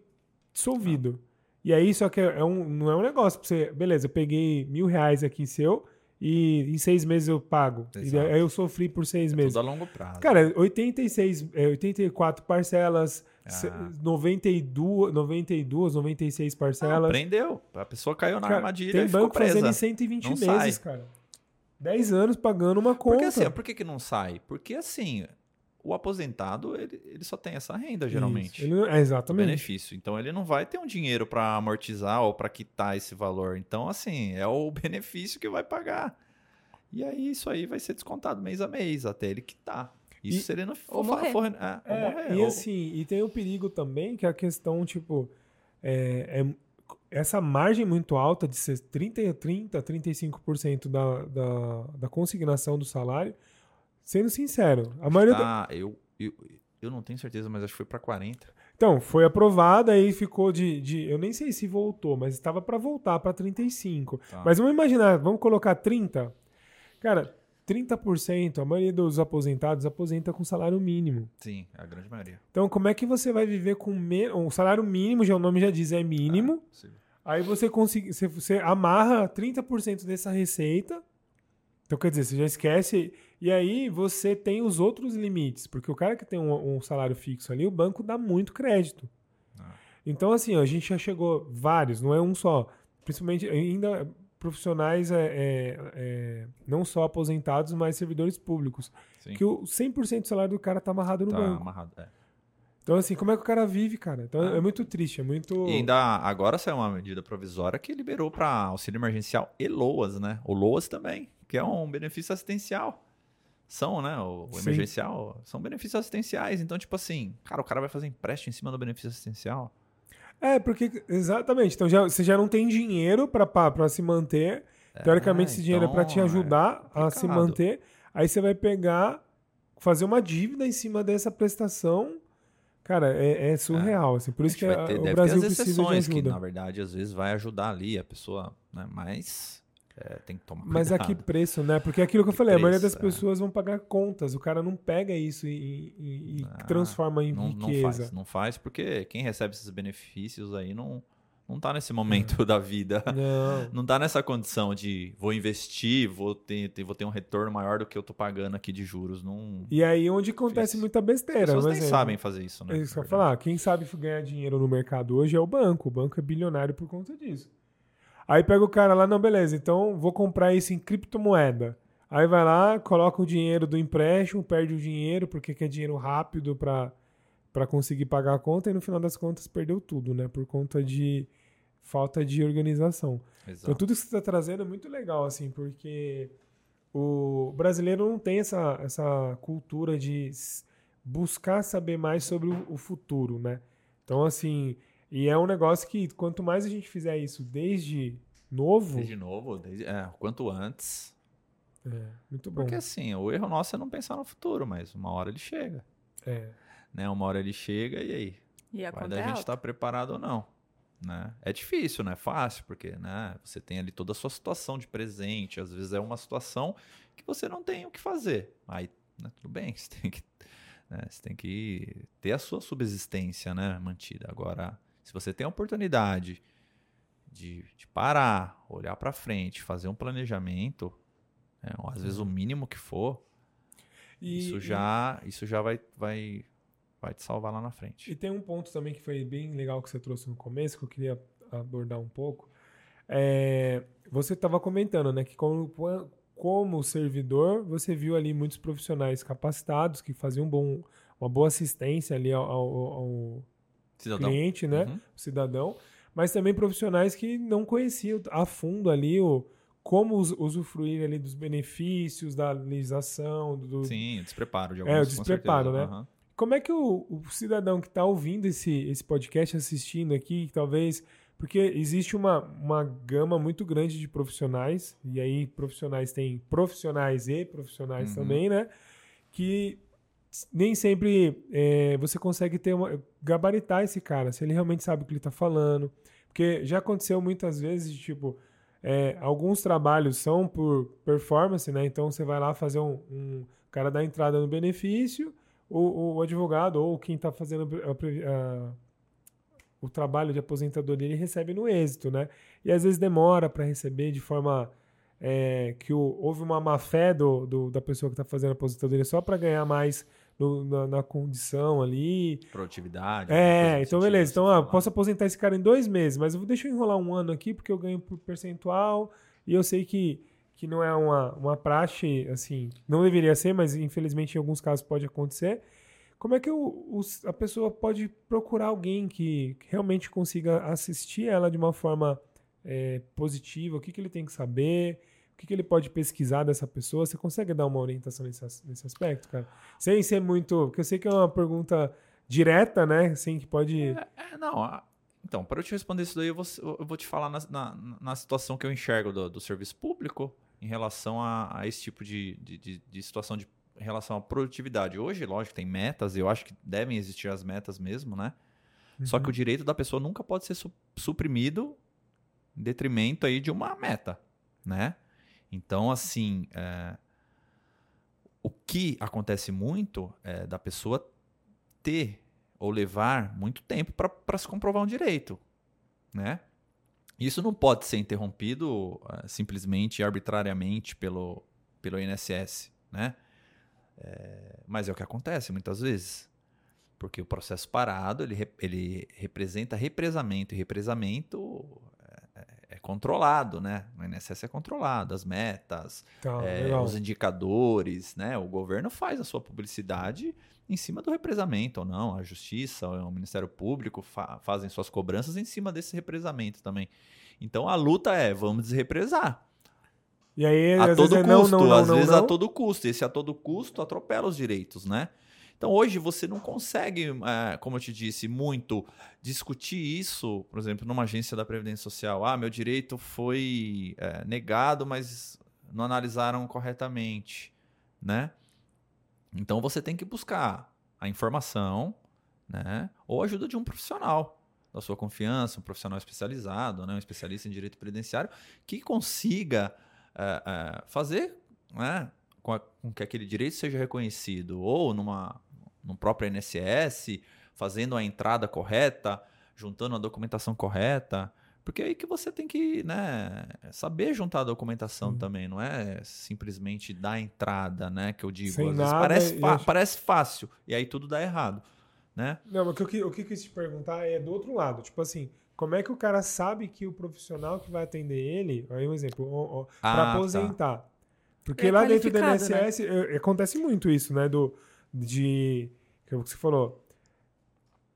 dissolvido. E aí só que é é um, não é um negócio pra você. Beleza, eu peguei mil reais aqui seu e em seis meses eu pago. E Exato. aí eu sofri por seis É meses. tudo a longo prazo. Cara, 86, é, 84 parcelas, se- Ah. 92, 92, 96 Não, parcelas. prendeu. A pessoa caiu na Cara, armadilha tem e banco presa. fazendo em 120 Não meses, sai. cara. 10 anos pagando uma conta. Porque assim, por que, que não sai? Porque assim, o aposentado, ele, ele só tem essa renda, geralmente. Ele é, exatamente. benefício. Então ele não vai ter um dinheiro para amortizar ou para quitar esse valor. Então, assim, é o [LAUGHS] benefício que vai pagar. E aí isso aí vai ser descontado mês a mês até ele quitar. Isso E- se ele não for, morrer. for- é, ou É, morrer. e ou- assim, e tem o perigo também que a questão, tipo, é, é- essa margem muito alta de ser 30, 30 35% da, da, da consignação do salário, sendo sincero, a maioria. Tá, eu, eu, eu não tenho certeza, mas acho que foi para 40. Então, foi aprovada aí ficou de, de. Eu nem sei se voltou, mas estava para voltar para 35. Tá. Mas vamos imaginar, vamos colocar 30. Cara, 30%, a maioria dos aposentados aposenta com salário mínimo. Sim, a grande maioria. Então, como é que você vai viver com me... um salário mínimo? Já o nome já diz, é mínimo. Ah, possível. Aí você consegue, você, você amarra 30% dessa receita. Então, quer dizer, você já esquece. E aí você tem os outros limites. Porque o cara que tem um, um salário fixo ali, o banco dá muito crédito. Ah. Então, assim, ó, a gente já chegou vários, não é um só. Principalmente ainda profissionais é, é, é, não só aposentados, mas servidores públicos. Sim. Que o 100% do salário do cara tá amarrado no Tá banco. amarrado. é. Então, assim, como é que o cara vive, cara? Então, Ah. é muito triste, é muito... E ainda agora saiu uma medida provisória que liberou para auxílio emergencial e LOAS, né? O LOAS também, que é um benefício assistencial. São, né? O, o emergencial são benefícios assistenciais. Então, tipo assim, cara, o cara vai fazer empréstimo em cima do benefício assistencial. É, porque... Exatamente. Então, já, você já não tem dinheiro pra se manter. Teoricamente, É, esse dinheiro é pra te então, ajudar a se manter. Aí você vai pegar, fazer uma dívida em cima dessa prestação. Cara, é, é surreal. Assim, por isso que ter- o Brasil ter precisa de exceções que, ajuda. na verdade, às vezes vai ajudar ali a pessoa, né? Mas é, tem que tomar Mas a que preço, né? Porque é aquilo que eu Que falei, a maioria das preço, é. pessoas vão pagar contas. O cara não pega isso e, e- e Ah, transforma em não, não riqueza. faz, não faz, porque quem recebe esses benefícios aí não, não tá nesse momento [LAUGHS] da vida. Não. [LAUGHS] Não tá nessa condição de vou investir, vou ter, vou ter um retorno maior do que eu tô pagando aqui de juros. Não, E aí onde acontece Difícil. muita as besteira. pessoas um nem sabem fazer isso, né? É isso que eu na falar. Quem sabe ganhar dinheiro no mercado hoje é o banco. O banco é bilionário por conta disso. Aí pega o cara lá, não, beleza, então vou comprar isso em criptomoeda. Aí vai lá, coloca o dinheiro do empréstimo, perde o dinheiro porque quer dinheiro rápido para para conseguir pagar a conta e no final das contas perdeu tudo, né? Por conta de falta de organização. Então Exato. tudo que você está trazendo é muito legal, assim, porque o brasileiro não tem essa, essa cultura de buscar saber mais sobre o, o futuro, né? Então, assim, e é um negócio que quanto mais a gente fizer isso desde novo, Desde novo, desde, é, o quanto antes. é muito bom. Porque assim, o erro nosso é não pensar no futuro, mas uma hora ele chega. É. Né? Uma hora ele chega e aí? E a Vai da é gente estar preparado ou não. Né? É difícil, não é fácil, porque né, você tem ali toda a sua situação de presente. Às vezes é uma situação que você não tem o que fazer. Aí, né, tudo bem, [LAUGHS] você tem que, né, você tem que ter a sua subsistência né, mantida. Agora, se você tem a oportunidade de, de parar, olhar para frente, fazer um planejamento, né, às vezes o mínimo que for, E, isso e- já, isso já vai, vai, vai te salvar lá na frente. E tem um ponto também que foi bem legal que você trouxe no começo, que eu queria abordar um pouco. É, você estava comentando, né, que como, como servidor, você viu ali muitos profissionais capacitados que faziam um bom, uma boa assistência ali ao, ao- ao Cidadão. cliente, né, Uhum. o cidadão, mas também profissionais que não conheciam a fundo ali o como us- usufruir ali dos benefícios da legislação, do, Sim, o despreparo de É, alguns, o com despreparo, certeza. né? Aham. Como é que o, o cidadão que está ouvindo esse, esse podcast, assistindo aqui, talvez. Porque existe uma, uma gama muito grande de profissionais, e aí profissionais tem profissionais e profissionais Uhum. também, né? Que nem sempre é, você consegue ter uma, gabaritar esse cara, se ele realmente sabe o que ele está falando. Porque já aconteceu muitas vezes, tipo, é, alguns trabalhos são por performance, né? Então você vai lá fazer um, um cara dá entrada no benefício, o, o advogado ou quem está fazendo a a- o trabalho de aposentadoria ele recebe no êxito, né? E às vezes demora para receber de forma é, que o- houve uma má fé do, do- da pessoa que está fazendo a aposentadoria só para ganhar mais no- na, na condição ali. Produtividade. É, então beleza. você Então, ah, posso aposentar esse cara em dois meses, mas eu vou deixa eu enrolar um ano aqui porque eu ganho por percentual e eu sei que, que não é uma, uma praxe, assim, não deveria ser, mas infelizmente em alguns casos pode acontecer. Como é que os- a pessoa pode procurar alguém que realmente consiga assistir ela de uma forma é, positiva? O que, que ele tem que saber? O que, que ele pode pesquisar dessa pessoa? Você consegue dar uma orientação nesse, nesse aspecto, cara? Sem ser muito. Porque eu sei que é uma pergunta direta, né? Assim, que pode. É, não, a- então, para eu te responder isso daí, eu vou, eu vou te falar na, na, na situação que eu enxergo do, do serviço público em relação a, a esse tipo de, de, de- de situação de em relação à produtividade. Hoje, lógico, tem metas, eu acho que devem existir as metas mesmo, né? Só Uhum. que o direito da pessoa nunca pode ser su- suprimido em detrimento aí de uma meta, né? Então, assim, é, o que acontece muito é da pessoa ter ou levar muito tempo para se comprovar um direito, né? Isso não pode ser interrompido eh, simplesmente e arbitrariamente pelo, pelo INSS, né? É, mas é o que acontece muitas vezes. Porque o processo parado, ele, ele representa represamento, e represamento controlado, né? No INSS é controlado, as metas, Tá, é, os indicadores, né? O governo faz a sua publicidade em cima do represamento ou não. A Justiça, o Ministério Público fa- fazem suas cobranças em cima desse represamento também. Então a luta é vamos desrepresar. E aí, A às todo é custo, não, não, não, às vezes a todo custo. Esse a todo custo atropela os direitos, né? Então hoje você não consegue, é, como eu te disse, muito discutir isso, por exemplo, numa agência da Previdência Social. Ah, meu direito foi é, negado, mas não analisaram corretamente, né? Então você tem que buscar a informação, né? Ou a ajuda de um profissional da sua confiança, um profissional especializado, né? um especialista em direito previdenciário, que consiga é, é, fazer né, com, a- com que aquele direito seja reconhecido, ou numa, no próprio INSS, fazendo a entrada correta, juntando a documentação correta. Porque é aí que você tem que né, saber juntar a documentação Sim. também, não é simplesmente dar entrada, né? Que eu digo. Sem Às vezes nada, parece, e acho- parece fácil, e aí tudo dá errado. Né? Não, mas o que, o que eu quis te perguntar é do outro lado. Tipo assim, como é que o cara sabe que o profissional que vai atender ele, aí um exemplo, Ah, para tá. aposentar. Porque É lá dentro do qualificado, né? INSS eh, acontece muito isso, né? Do, de. Que é que você falou.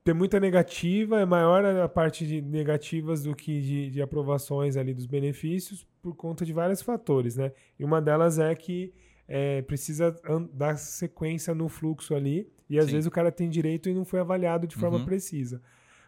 Ter muita negativa, é maior a parte de negativas do que de, de aprovações ali dos benefícios por conta de vários fatores, né? E uma delas é que eh, precisa dar sequência no fluxo ali, e às Sim. vezes o cara tem direito e não foi avaliado de forma Uhum. precisa.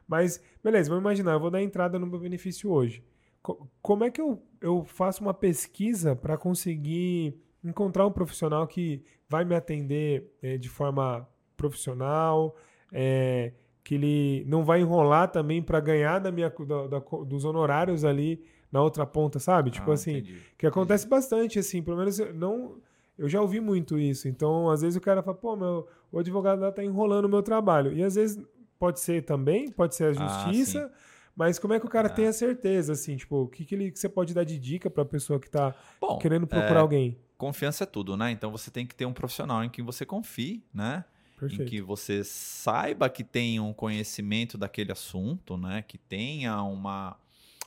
Mas, beleza, vamos imaginar, eu vou dar entrada no meu benefício hoje. Co- como é que eu, eu faço uma pesquisa para conseguir encontrar um profissional que vai me atender eh, de forma profissional, eh, que ele não vai enrolar também para ganhar da minha, da- da dos honorários ali na outra ponta, sabe? Tipo Ah, assim, entendi. que acontece bastante, assim, pelo menos eu não. Eu já ouvi muito isso. Então, às vezes o cara fala, pô, meu, o advogado lá tá enrolando o meu trabalho. E às vezes pode ser também, pode ser a Ah, justiça, mas como é que o cara Ah. tem a certeza, assim, tipo, o que, que, ele, que você pode dar de dica pra pessoa que tá Bom, querendo procurar é, alguém? Confiança é tudo, né? Então você tem que ter um profissional em quem você confie, né? em Perfeito. que você saiba que tem um conhecimento daquele assunto, né? Que tenha uma,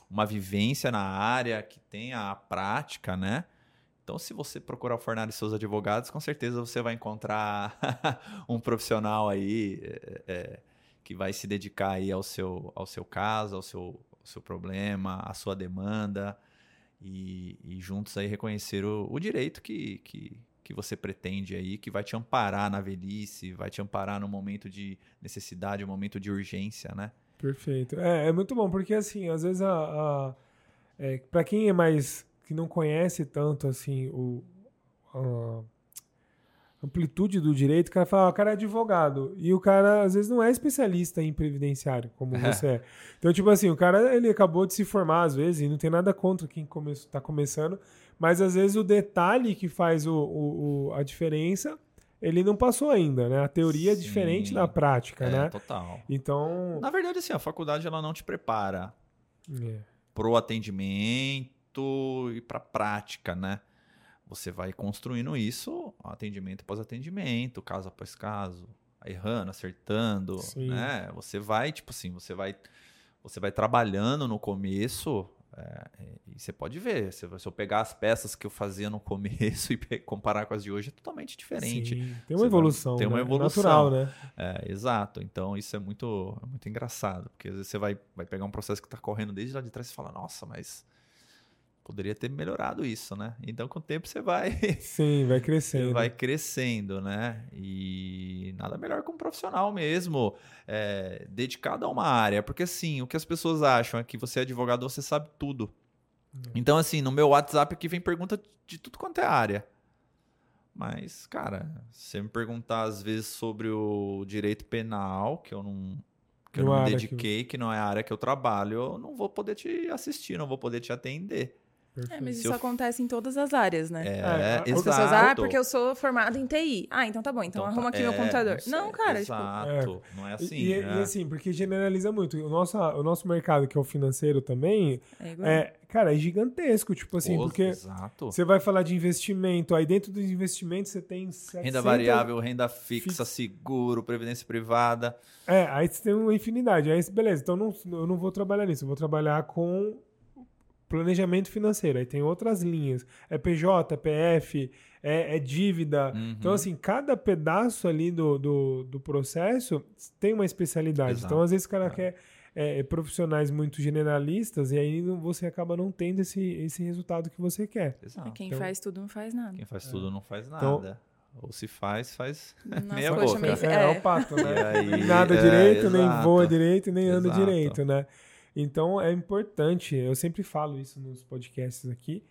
uma vivência na área, que tenha a prática, né? Então, se você procurar o Fornari e seus advogados, com certeza você vai encontrar [LAUGHS] um profissional aí é, é, que vai se dedicar aí ao seu, ao seu caso, ao seu, ao seu problema, à sua demanda e, e juntos aí reconhecer o, o direito que, que, que você pretende aí, que vai te amparar na velhice, vai te amparar no momento de necessidade, no momento de urgência, né? Perfeito. É, é muito bom, porque assim, às vezes a. a é, para quem é mais. que não conhece tanto assim o. amplitude do direito, o cara fala, ah, o cara é advogado. E o cara, às vezes, não é especialista em previdenciário, como [LAUGHS] você é. Então, tipo assim, o cara, ele acabou de se formar, às vezes, e não tem nada contra quem come tá começando, mas às vezes o detalhe que faz o, o- o- a diferença, ele não passou ainda, né? A teoria é Sim. diferente da prática, É, né? total. Então. Na verdade, assim, a faculdade ela não te prepara é. pro atendimento e pra prática, né? Você vai construindo isso, atendimento após atendimento, caso após caso, errando, acertando, Sim. né? Você vai, tipo assim, você vai, você vai trabalhando no começo, é, e você pode ver, se, eu pegar as peças que eu fazia no começo [LAUGHS] e comparar com as de hoje, é totalmente diferente. Sim, tem Você uma vai- evolução. tem uma né? evolução. Natural, né? É, exato. Então isso é muito, é muito engraçado, porque às vezes você vai, vai pegar um processo que está correndo desde lá de trás e fala, nossa, mas poderia ter melhorado isso, né? Então com o tempo você vai, [LAUGHS] Sim, vai crescendo. vai crescendo, né? E nada melhor que um profissional mesmo, é, dedicado a uma área, porque assim, o que as pessoas acham é que você é advogado, você sabe tudo. Então assim, no meu WhatsApp aqui vem pergunta de tudo quanto é área. Mas, cara, se você me perguntar às vezes sobre o direito penal, que eu não, que eu Não é me área que- dediquei, que não é a área que eu trabalho, eu não vou poder te assistir, não vou poder te atender. É, mas isso eu- acontece em todas as áreas, né? É, É, As exato. pessoas, ah, porque eu sou formado em TI. Ah, então tá bom, então, Então arruma tá- aqui meu é, computador. sei, Não, cara, tipo, Exato, não é assim. e, e- né? e assim, porque generaliza muito. O nosso, o nosso mercado, que é o financeiro também, é igual. é, cara, é gigantesco. Tipo assim, Pô, porque Exato. você vai falar de investimento, aí dentro dos investimentos você tem 700... Renda variável, renda fixa, seguro, previdência privada. É, aí você tem uma infinidade. Aí, beleza, então não, eu não vou trabalhar nisso, eu vou trabalhar com planejamento financeiro. Aí tem outras linhas. É PJ, PF, é, é dívida. Uhum. Então, assim, cada pedaço ali do, do, do processo tem uma especialidade. Exato. Então, às vezes, o cara É. quer é, profissionais muito generalistas e aí você acaba não tendo esse, esse resultado que você quer. Exato. Quem então- faz tudo não faz nada. Quem faz tudo não faz Então- nada. Ou se faz, faz Nas meia boca. meio- É, é É. o pato, né? Aí, nem nada é, direito, nem exato. voa direito, nem anda direito, né? Então é importante, eu sempre falo isso nos podcasts aqui,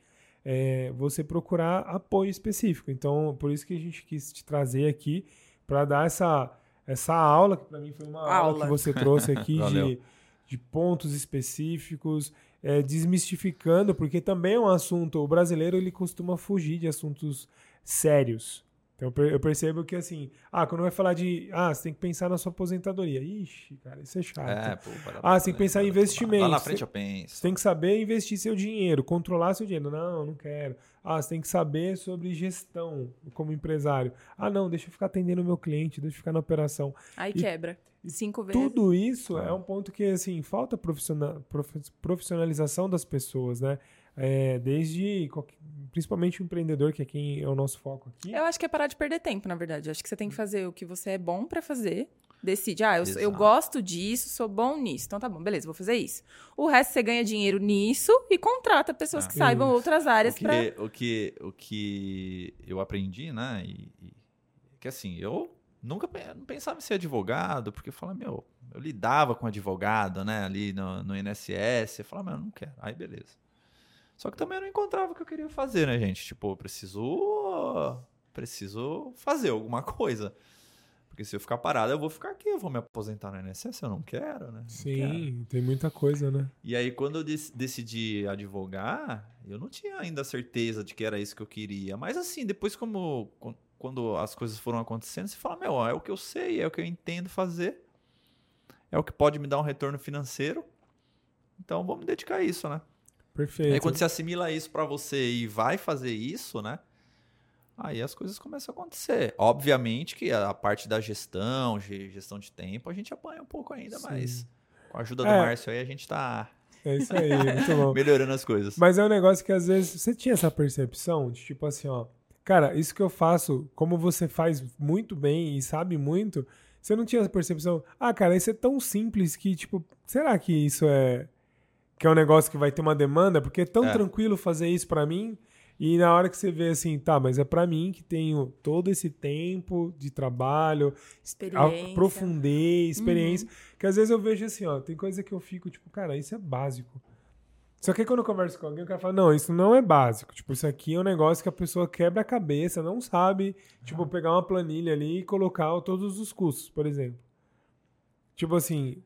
é, você procurar apoio específico. Então, por isso que a gente quis te trazer aqui para dar essa, essa aula, que para mim foi uma aula. Aula. que você trouxe [LAUGHS] aqui de, de pontos específicos, é, desmistificando, porque também é um assunto, o brasileiro ele costuma fugir de assuntos sérios. Então eu per- eu percebo que assim, ah, quando vai falar de, ah, você tem que pensar na sua aposentadoria. Ixi, cara, isso é chato. É, pô, Ah, você tem que pensar em investimento. Lá na Você- frente eu penso. Você tem que saber investir seu dinheiro, controlar seu dinheiro. Não, não quero. Ah, você tem que saber sobre gestão como empresário. Ah, não, deixa eu ficar atendendo o meu cliente, deixa eu ficar na operação. Aí E- quebra. Cinco vezes. Tudo isso Ah. é um ponto que, assim, falta profissional, prof- profissionalização das pessoas, né? É, desde, qualquer- principalmente o empreendedor, que é quem é o nosso foco aqui. Eu acho que é parar de perder tempo, na verdade. Eu acho que você tem que fazer o que você é bom pra fazer. Decide, ah, eu, eu gosto disso, sou bom nisso. Então tá bom, beleza, vou fazer isso. O resto você ganha dinheiro nisso e contrata pessoas Ah. que saibam Isso. outras áreas o que, pra. o que o que eu aprendi, né? E, e- que assim, eu nunca pensava em ser advogado, porque eu falava, meu, eu lidava com advogado, né? Ali no, no INSS, eu falava, meu, eu não quero. Aí beleza. Só que também eu não encontrava o que eu queria fazer, né, gente? Tipo, eu preciso preciso fazer alguma coisa. Porque se eu ficar parado, eu vou ficar aqui, eu vou me aposentar no INSS, eu não quero, né? Não quero. Sim, tem muita coisa, né? E aí, quando eu dec- decidi advogar, eu não tinha ainda certeza de que era isso que eu queria. Mas assim, depois como quan- quando as coisas foram acontecendo, você fala, meu, é o que eu sei, é o que eu entendo fazer. É o que pode me dar um retorno financeiro. Então, vou me dedicar a isso, né? Perfeito. Aí quando você assimila isso pra você e vai fazer isso, né? Aí as coisas começam a acontecer. Obviamente que a parte da gestão, ge- gestão de tempo, a gente apanha um pouco ainda, Sim. mas com a ajuda do É. Márcio aí a gente tá É isso aí, muito bom. [LAUGHS] melhorando as coisas. Mas é um negócio que às vezes você tinha essa percepção de tipo assim, ó, cara, isso que eu faço, como você faz muito bem e sabe muito, você não tinha essa percepção, ah, cara, isso é tão simples que tipo, será que isso é que é um negócio que vai ter uma demanda? Porque é tão É. tranquilo fazer isso pra mim. E na hora que você vê assim, tá, mas é pra mim que tenho todo esse tempo de trabalho, Experiência. aprofundei, experiência. Que às vezes eu vejo assim, ó, tem coisa que eu fico, tipo, cara, isso é básico. Só que aí quando eu converso com alguém, o cara fala, não, isso não é básico. Tipo, isso aqui é um negócio que a pessoa quebra a cabeça, não sabe, tipo, pegar uma planilha ali e colocar todos os custos, por exemplo. Tipo assim,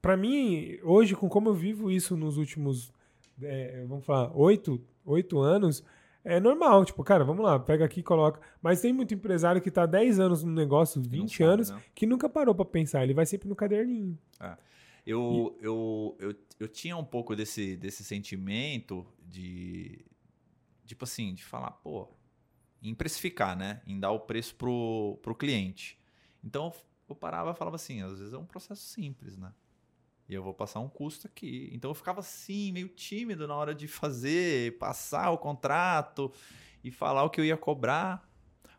pra mim, hoje, com como eu vivo isso nos últimos, é, vamos falar, oito, oito anos, é normal. Tipo, cara, vamos lá, pega aqui e coloca. Mas tem muito empresário que tá 10 anos no negócio, Que não 20 sabe, anos, né? que nunca parou pra pensar. Ele vai sempre no caderninho. Eu, eu, eu, eu tinha um pouco desse, desse sentimento de. Tipo assim, de falar, pô, em precificar, né? Em dar o preço pro, pro cliente. Então eu parava e falava assim, às vezes é um processo simples, né? E eu vou passar um custo aqui. Então eu ficava assim, meio tímido na hora de fazer, passar o contrato e falar o que eu ia cobrar.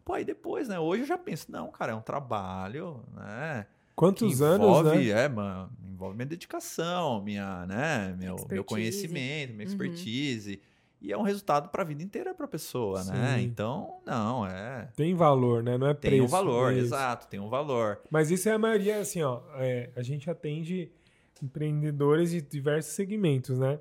Pô, aí depois, né? Hoje eu já penso, não, cara, é um trabalho, né? Quantos que anos, envolve, né? É, mano, envolve minha dedicação, minha, né, meu, meu conhecimento, minha Uhum. expertise. E é um resultado para a vida inteira para a pessoa, né? Sim. Então, não, é. Tem valor, né? Não é preço. Tem um valor, é exato, tem um valor. Mas isso é a maioria, assim, ó. é, a gente atende empreendedores de diversos segmentos, né?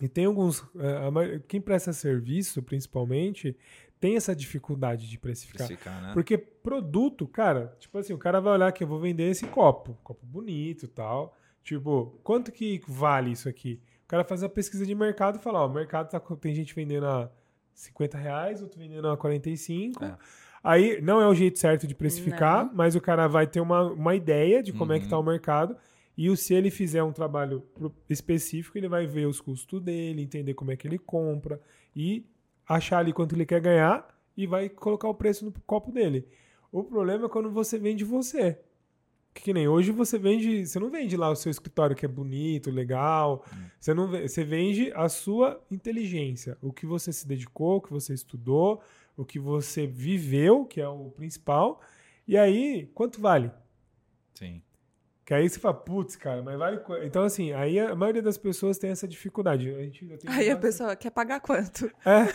E tem alguns. a ma- quem presta serviço, principalmente, tem essa dificuldade de precificar. Precificar, né? Porque produto, cara, tipo assim, o cara vai olhar que eu vou vender esse copo, copo bonito e tal. Tipo, quanto que vale isso aqui? O cara faz a pesquisa de mercado e fala, ó, o mercado tá, com- tem gente vendendo a 50 reais, outro vendendo a 45. É. Aí não é o jeito certo de precificar, Não. mas o cara vai ter uma, uma ideia de como é que Uhum. tá o mercado. E se ele fizer um trabalho específico, ele vai ver os custos dele, entender como é que ele compra e achar ali quanto ele quer ganhar e vai colocar o preço no copo dele. O problema é quando você vende você. Que, nem hoje você vende, você não vende lá o seu escritório que é bonito, legal. Você não você vende a sua inteligência, o que você se dedicou, o que você estudou, o que você viveu, que é o principal. E aí, quanto vale? Sim. Que aí você fala, putz, cara, mas vale. qu-" Então, assim, aí a maioria das pessoas tem essa dificuldade. A gente já tem Aí a pessoa quer pagar quanto? É.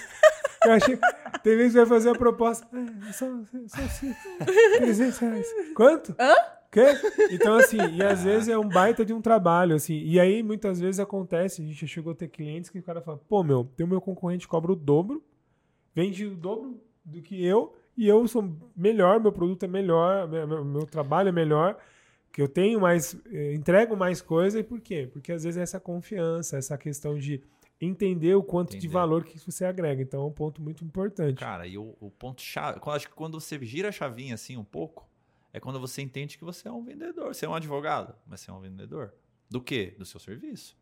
Eu achei. Tem vezes que vai fazer a proposta. É, só, só, só 300 reais. Quanto? Hã? Quê? Então, assim, e às vezes é um baita de um trabalho, assim. E aí, muitas vezes acontece, a gente já chegou a ter clientes que o cara fala, pô, meu, tem o meu concorrente cobra o dobro, vende o dobro do que eu, e eu sou melhor, meu produto é melhor, meu- meu trabalho é melhor, que eu tenho mais, eh, entrego mais coisa, e por quê? Porque às vezes é essa confiança, essa questão de entender o quanto de valor que você agrega. Então é um ponto muito importante. Cara, e o, o ponto chave, acho que quando você gira a chavinha assim um pouco, é quando você entende que você é um vendedor. Você é um advogado, mas você é um vendedor. Do quê? Do seu serviço.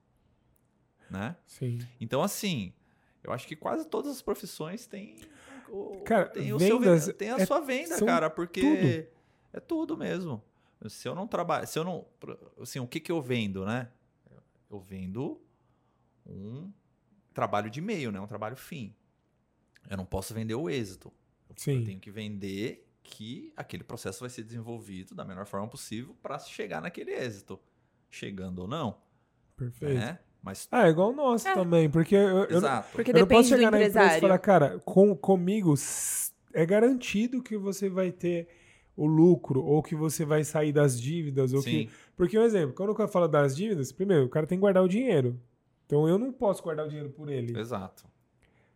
Né? Sim. Então, assim, eu acho que quase todas as profissões têm, o, Cara, tem, o seu vendas ven- tem a é- sua venda, cara, porque tudo. é tudo mesmo. Se eu não trabalho, se eu não, assim, o que que eu vendo, né? Eu vendo um trabalho de meio, né? Um trabalho fim. Eu não posso vender o êxito. Eu Sim. tenho que vender que aquele processo vai ser desenvolvido da melhor forma possível para chegar naquele êxito. Chegando ou não, Perfeito. né? Mas Ah, é igual o nosso É. também, porque eu, eu, exato. Porque eu não posso depende do chegar na empresa e empresário. falar, cara, com, comigo é garantido que você vai ter o lucro ou que você vai sair das dívidas ou Sim. que porque um exemplo, quando eu falo das dívidas, primeiro, o cara tem que guardar o dinheiro. Então eu não posso guardar o dinheiro por ele. Exato.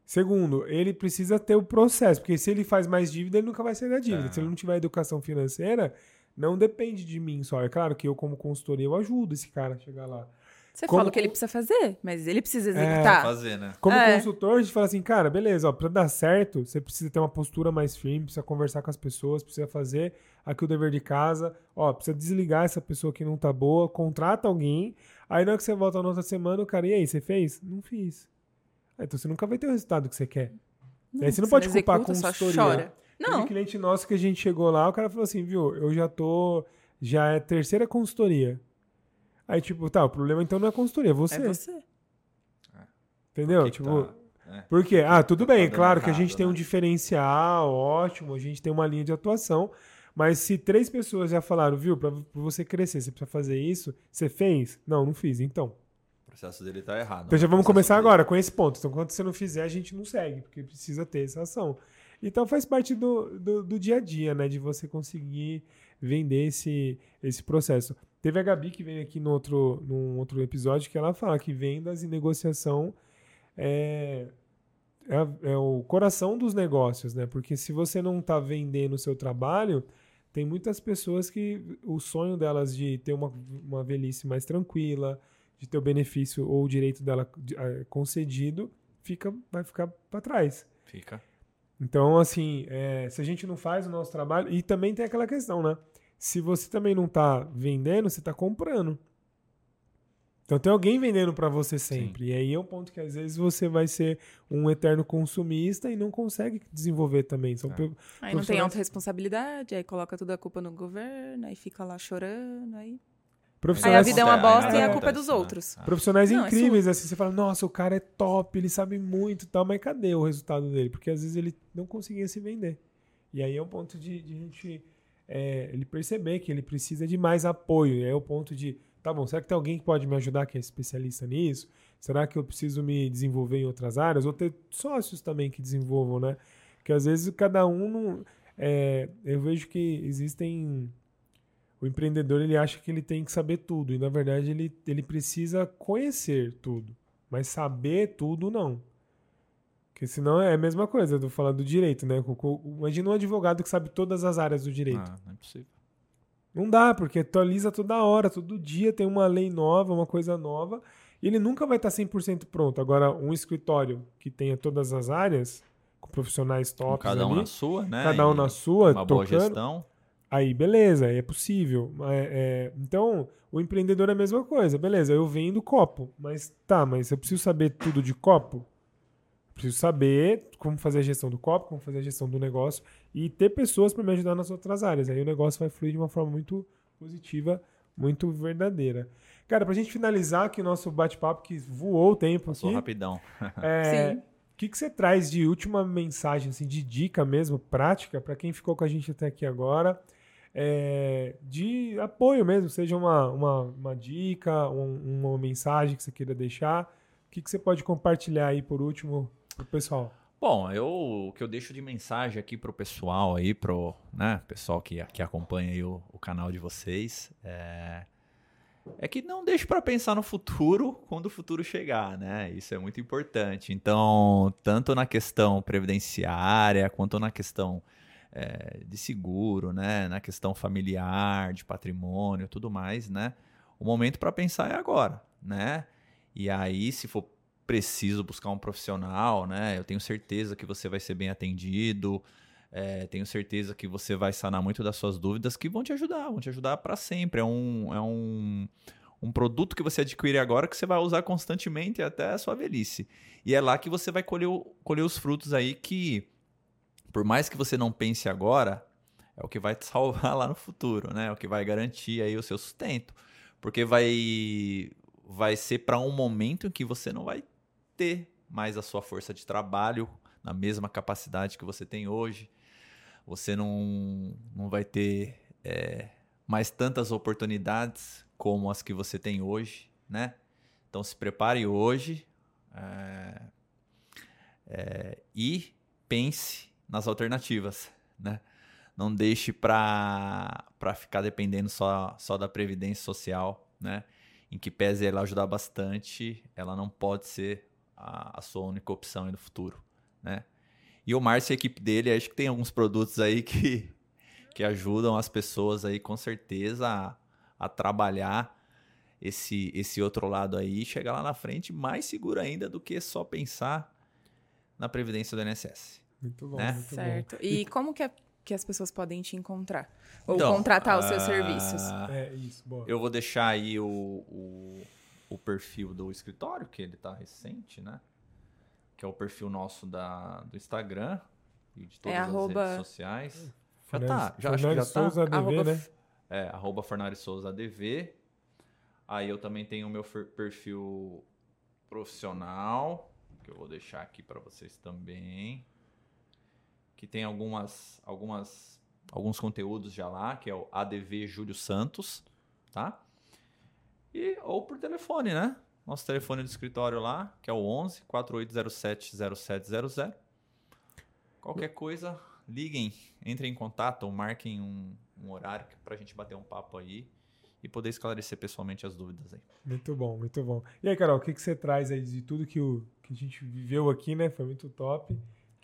Segundo, ele precisa ter o processo, porque se ele faz mais dívida, ele nunca vai sair da dívida. É. Se ele não tiver educação financeira, não depende de mim só. É claro que eu, como consultoria, eu ajudo esse cara a chegar lá. Você Como- fala o que ele precisa fazer, mas ele precisa É. executar. Fazer, né? Como É. consultor, a gente fala assim, cara, beleza, ó, pra dar certo, você precisa ter uma postura mais firme, precisa conversar com as pessoas, precisa fazer aqui o dever de casa, ó, precisa desligar essa pessoa que não tá boa, contrata alguém, aí na hora que você volta na outra semana, o cara, e aí, você fez? Não fiz. Ah, Então você nunca vai ter o resultado que você quer. aí você não pode culpar a só consultoria. chora. Não, um cliente nosso que a gente chegou lá, o cara falou assim, viu, eu já tô, já é terceira consultoria. Aí, tipo, tá, o problema então não é a consultoria, é você. é você. Entendeu? Que que tipo, tá- é. por quê? Ah, tudo Tá bem, claro que a errado, gente tem um né? diferencial, ótimo, a gente tem uma linha de atuação, mas se três pessoas já falaram, viu, pra pra você crescer, você precisa fazer isso, você fez? Não, não fiz, então. O processo dele tá errado. Então né? já vamos começar dele- agora com esse ponto. Então, quando você não fizer, a gente não segue, porque precisa ter essa ação. Então faz parte do, do, do dia a dia, né? De você conseguir vender esse, esse processo. Teve a Gabi que veio aqui no outro, num outro episódio que ela fala que vendas e negociação é, é, é o coração dos negócios, né? Porque se você não está vendendo o seu trabalho, tem muitas pessoas que o sonho delas de ter uma, uma velhice mais tranquila, de ter o benefício ou o direito dela de- eh, concedido, fica, vai ficar para trás. Fica. Então, assim, é, se a gente não faz o nosso trabalho. E também tem aquela questão, né? Se você também não está vendendo, você está comprando. Então tem alguém vendendo para você sempre. E aí é um ponto que às vezes você vai ser um eterno consumista e não consegue desenvolver também. São É. pe- Aí não tem Profissionais- autorresponsabilidade, aí coloca toda a culpa no governo, aí fica lá chorando, aí... Aí a profissionais, vida é uma bosta e a acontece, culpa é dos né? outros. Ah. profissionais Não, é incríveis, assim, você fala, nossa, o cara é top, ele sabe muito e tal, mas cadê o resultado dele? Porque às vezes ele não conseguia se vender. E aí é um ponto de, de a gente é, ele perceber que ele precisa de mais apoio. E aí é o ponto de, tá bom, será que tem alguém que pode me ajudar que é especialista nisso? Será que eu preciso me desenvolver em outras áreas? Ou ter sócios também que desenvolvam, né? Porque às vezes cada um não. é, eu vejo que existem. O empreendedor ele acha que ele tem que saber tudo. E na verdade ele, ele precisa conhecer tudo. Mas saber tudo não. Porque senão é a mesma coisa do falar do direito, né? Imagina um advogado que sabe todas as áreas do direito. Ah, não é possível. Não dá, porque atualiza toda hora, todo dia tem uma lei nova, uma coisa nova, e ele nunca vai estar 100% pronto. Agora, um escritório que tenha todas as áreas, com profissionais tops cada um ali, na sua, né? cada um E na sua, Uma boa tocando, gestão. aí beleza, aí é possível. É, é, então, o empreendedor é a mesma coisa, beleza, eu vendo copo, mas tá, mas eu preciso saber tudo de copo? Preciso saber como fazer a gestão do copo, como fazer a gestão do negócio e ter pessoas para me ajudar nas outras áreas. Aí o negócio vai fluir de uma forma muito positiva, muito verdadeira. Cara, pra gente finalizar aqui o nosso bate-papo, que voou o tempo Passou aqui, rapidão. [LAUGHS] é, Sim. o que, que você traz de última mensagem, assim, de dica mesmo, prática, para quem ficou com a gente até aqui agora? É, de apoio mesmo, seja uma, uma, uma dica, um- uma mensagem que você queira deixar. O que, que você pode compartilhar aí por último pro pessoal? Bom, eu, o que eu deixo de mensagem aqui pro pessoal aí, pro né, pessoal que, que acompanha aí o, o canal de vocês, é, é que não deixe para pensar no futuro quando o futuro chegar, né? Isso é muito importante. Então, tanto na questão previdenciária, quanto na questão é, de seguro, né? Na questão familiar, de patrimônio, tudo mais, né? O momento para pensar é agora, né? E aí, se for preciso buscar um profissional, né? Eu tenho certeza que você vai ser bem atendido. É, tenho certeza que você vai sanar muito das suas dúvidas que vão te ajudar, vão te ajudar para sempre. É um, é um, um produto que você adquire agora que você vai usar constantemente até a sua velhice. E é lá que você vai colher, colher os frutos aí que, por mais que você não pense agora, é o que vai te [LAUGHS] salvar lá no futuro, né? É o que vai garantir aí o seu sustento. Porque vai, vai ser para um momento em que você não vai ter mais a sua força de trabalho na mesma capacidade que você tem hoje. Você não, não vai ter é, mais tantas oportunidades como as que você tem hoje, né? Então se prepare hoje é, é, e pense nas alternativas, né? Não deixe para ficar dependendo só, só da previdência social, né? Em que pese ela ajudar bastante, ela não pode ser a, a sua única opção no futuro, né? E o Márcio e a equipe dele, acho que tem alguns produtos aí que, [LAUGHS] que ajudam as pessoas aí com certeza a, a trabalhar esse, esse outro lado aí e chegar lá na frente mais seguro ainda do que só pensar na previdência do INSS. Muito bom, né? muito certo. bom. E, como que, é, que as pessoas podem te encontrar? Ou Então, contratar os seus ah, serviços? É isso, boa. Eu vou deixar aí o, o, o perfil do escritório, que ele tá recente, né? Que é o perfil nosso da, do Instagram e de todas É as arroba- redes sociais. Já Fernandes- tá, já acho que já tá. Souza ADV, Arroba né? É, arroba Fornari Souza ADV. Aí eu também tenho o meu perfil profissional, que eu vou deixar aqui para vocês também. Que tem algumas, algumas, alguns conteúdos já lá, que é o ADV Júlio Santos, tá? E, ou por telefone, né? Nosso telefone do escritório lá, que é o 11 4807 0700. Qualquer coisa, liguem, entrem em contato ou marquem um, um horário para a gente bater um papo aí e poder esclarecer pessoalmente as dúvidas aí. Muito bom, muito bom. E aí, Carol, o que, que você traz aí de tudo que, o, que a gente viveu aqui, né? Foi muito top.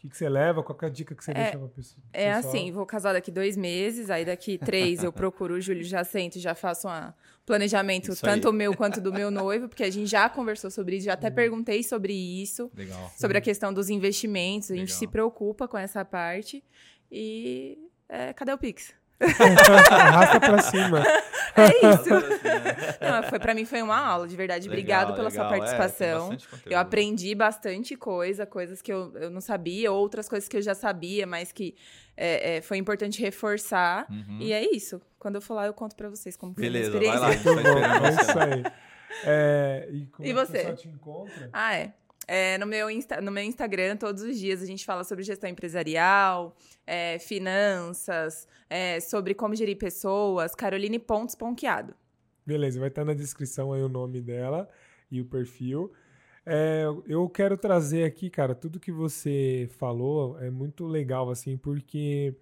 O que, que você leva? Qual que é a dica que você É- deixa pra pessoa? É assim, vou casar daqui dois meses, aí daqui três eu procuro o Júlio, já sento, já faço um planejamento, Isso tanto aí. o meu quanto do meu noivo, porque a gente já conversou sobre isso, já até perguntei sobre isso, Legal. sobre a questão dos investimentos, a gente Legal. se preocupa com essa parte. E é, cadê o Pix? Arrasta pra cima. [LAUGHS] É isso. Não, foi, pra mim foi uma aula, de verdade. Obrigado Legal, pela legal. sua É, participação. conteúdo. Eu aprendi bastante coisa, coisas que eu, eu não sabia, outras coisas que eu já sabia, mas que é, é, foi importante reforçar. Uhum. E é isso. Quando eu for lá, eu conto pra vocês como foi a minha Beleza, vai lá. A experiência. gente tá é isso aí. É, e como E é que o você? te encontra? Ah, é. É, no, meu Insta- no meu Instagram, todos os dias, a gente fala sobre gestão empresarial, é, finanças, é, sobre como gerir pessoas. Caroline Pontes Ponqueado. Beleza, vai estar na descrição aí o nome dela e o perfil. É, eu quero trazer aqui, cara, tudo que você falou é muito legal, assim, porque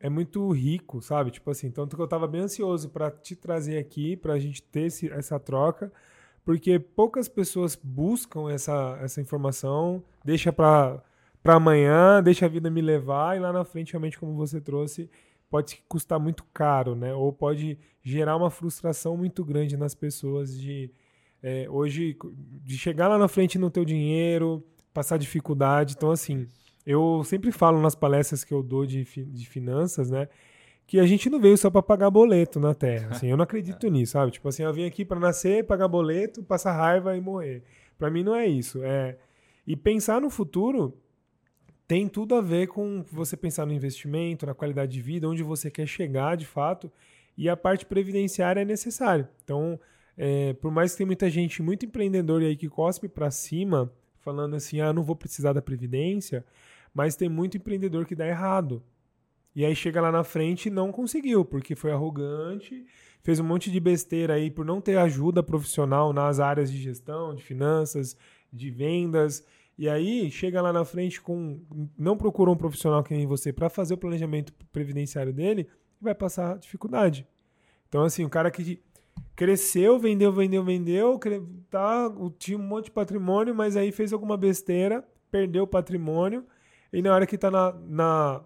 é muito rico, sabe? Tipo assim, tanto que eu tava bem ansioso para te trazer aqui, pra gente ter esse- essa troca, porque poucas pessoas buscam essa, essa informação, deixa pra amanhã, deixa a vida me levar, e lá na frente, realmente, como você trouxe, pode custar muito caro, né? Ou pode gerar uma frustração muito grande nas pessoas de é, hoje de chegar lá na frente no teu dinheiro, passar dificuldade. Então, assim, eu sempre falo nas palestras que eu dou de, de finanças, né? Que a gente não veio só para pagar boleto na Terra. [LAUGHS] Assim, eu não acredito nisso, sabe? Tipo assim, eu vim aqui para nascer, pagar boleto, passar raiva e morrer. Para mim não é isso. É e pensar no futuro tem tudo a ver com você pensar no investimento, na qualidade de vida, onde você quer chegar de fato, e a parte previdenciária é necessária. Então, é, por mais que tem muita gente, muito empreendedor aí que cospe para cima, falando assim, ah, não vou precisar da previdência, mas tem muito empreendedor que dá errado. E aí chega lá na frente e não conseguiu, porque foi arrogante, fez um monte de besteira aí por não ter ajuda profissional nas áreas de gestão, de finanças, de vendas. E aí chega lá na frente com não procurou um profissional que nem você para fazer o planejamento previdenciário dele e vai passar dificuldade. Então assim, o cara que cresceu, vendeu, vendeu, vendeu, tá, tinha um monte de patrimônio, mas aí fez alguma besteira, perdeu o patrimônio e na hora que tá na, na,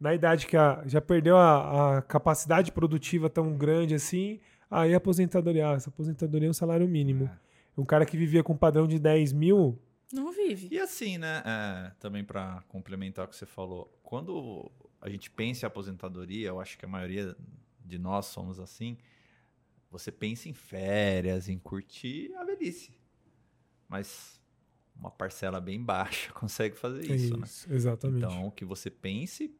na idade que a- já perdeu a, a capacidade produtiva tão grande assim, aí a aposentadoria, ah, essa aposentadoria é um salário mínimo. Um cara que vivia com um padrão de 10 mil. Não vive. E assim, né? é, também para complementar o que você falou, quando a gente pensa em aposentadoria, eu acho que a maioria de nós somos assim. Você pensa em férias, em curtir a velhice. Mas uma parcela bem baixa [LAUGHS] consegue fazer isso, né? Exatamente. Então, que você pense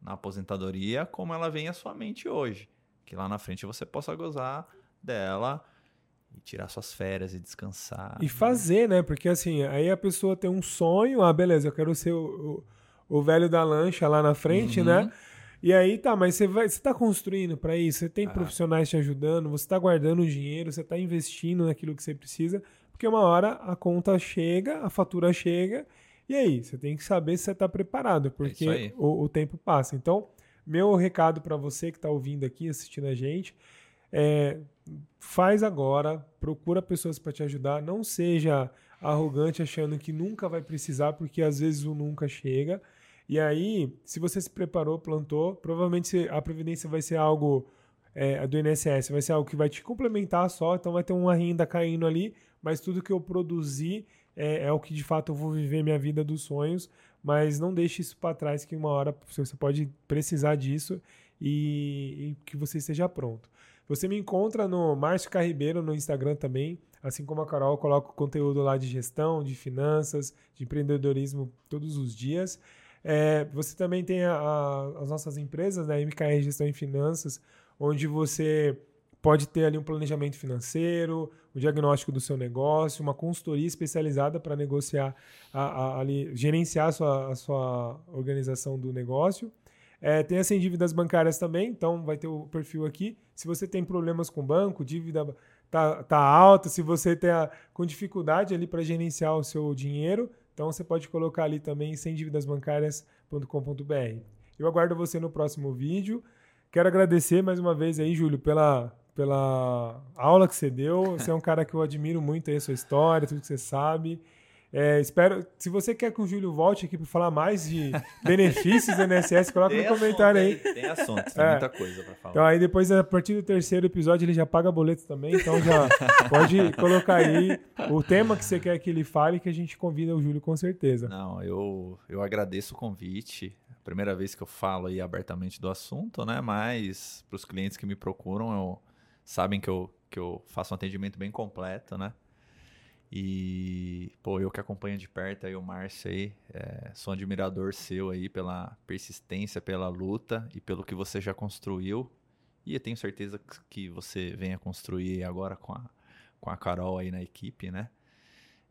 na aposentadoria como ela vem à sua mente hoje. Que lá na frente você possa gozar dela e tirar suas férias e descansar. E fazer, né? Porque assim, aí a pessoa tem um sonho, ah, beleza, eu quero ser o, o, o velho da lancha lá na frente, Uhum. né? E aí tá, mas você vai, você tá construindo para isso, você tem Ah. profissionais te ajudando, você tá guardando dinheiro, você tá investindo naquilo que você precisa, porque uma hora a conta chega, a fatura chega, e aí, você tem que saber se você tá preparado, porque É o, o tempo passa. Então, meu recado para você que tá ouvindo aqui, assistindo a gente, é faz agora, procura pessoas para te ajudar, não seja arrogante achando que nunca vai precisar, porque às vezes o nunca chega. E aí, se você se preparou, plantou, provavelmente a previdência vai ser algo é, do INSS, vai ser algo que vai te complementar só, então vai ter uma renda caindo ali, mas tudo que eu produzir é, é o que de fato eu vou viver minha vida dos sonhos, mas não deixe isso para trás que uma hora você pode precisar disso e, e que você esteja pronto. Você me encontra no Márcio Carribeiro no Instagram também, assim como a Carol, eu coloco conteúdo lá de gestão, de finanças, de empreendedorismo todos os dias. É, você também tem a- a- as nossas empresas, né, MKR Gestão em Finanças, onde você pode ter ali um planejamento financeiro, o diagnóstico do seu negócio, uma consultoria especializada para negociar, a- a- ali, gerenciar a sua, a sua organização do negócio. É, tem as dívidas bancárias também, então vai ter o perfil aqui. Se você tem problemas com banco, dívida tá, tá alta, se você está com dificuldade ali para gerenciar o seu dinheiro, então você pode colocar ali também sem dívidasbancárias.com.br. Eu aguardo você no próximo vídeo. Quero agradecer mais uma vez aí, Júlio, pela, pela aula que você deu. Você é um cara que eu admiro muito aí, a sua história, tudo que você sabe. É, espero. Se você quer que o Júlio volte aqui para falar mais de [LAUGHS] benefícios do INSS, coloca no comentário aí. Tem assunto, tem É. muita coisa pra falar. Então aí depois, a partir do terceiro episódio, ele já paga boleto também, então já [LAUGHS] pode colocar aí o tema que você quer que ele fale, que a gente convida o Júlio com certeza. Não, eu, eu agradeço o convite. Primeira vez que eu falo aí abertamente do assunto, né? Mas para os clientes que me procuram, eu, sabem que eu, que eu faço um atendimento bem completo, né? E, pô, eu que acompanho de perto aí o Márcio aí, é, sou um admirador seu aí pela persistência, pela luta e pelo que você já construiu. E eu tenho certeza que você venha construir agora com a, com a Carol aí na equipe, né?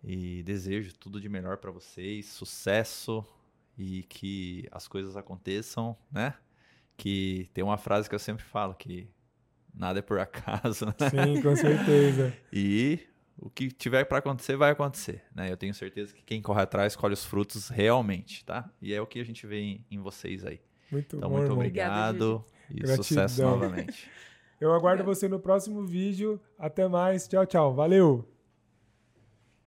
E desejo tudo de melhor para vocês, sucesso e que as coisas aconteçam, né? Que tem uma frase que eu sempre falo que nada é por acaso, [LAUGHS] né? Sim, com certeza. E o que tiver para acontecer vai acontecer, né? Eu tenho certeza que quem corre atrás colhe os frutos realmente, tá? E é o que a gente vê em, em vocês aí. Muito Então bom, muito irmão. obrigado e Gratidão. sucesso novamente. Eu aguardo você no próximo vídeo. Até mais. Tchau, tchau. Valeu!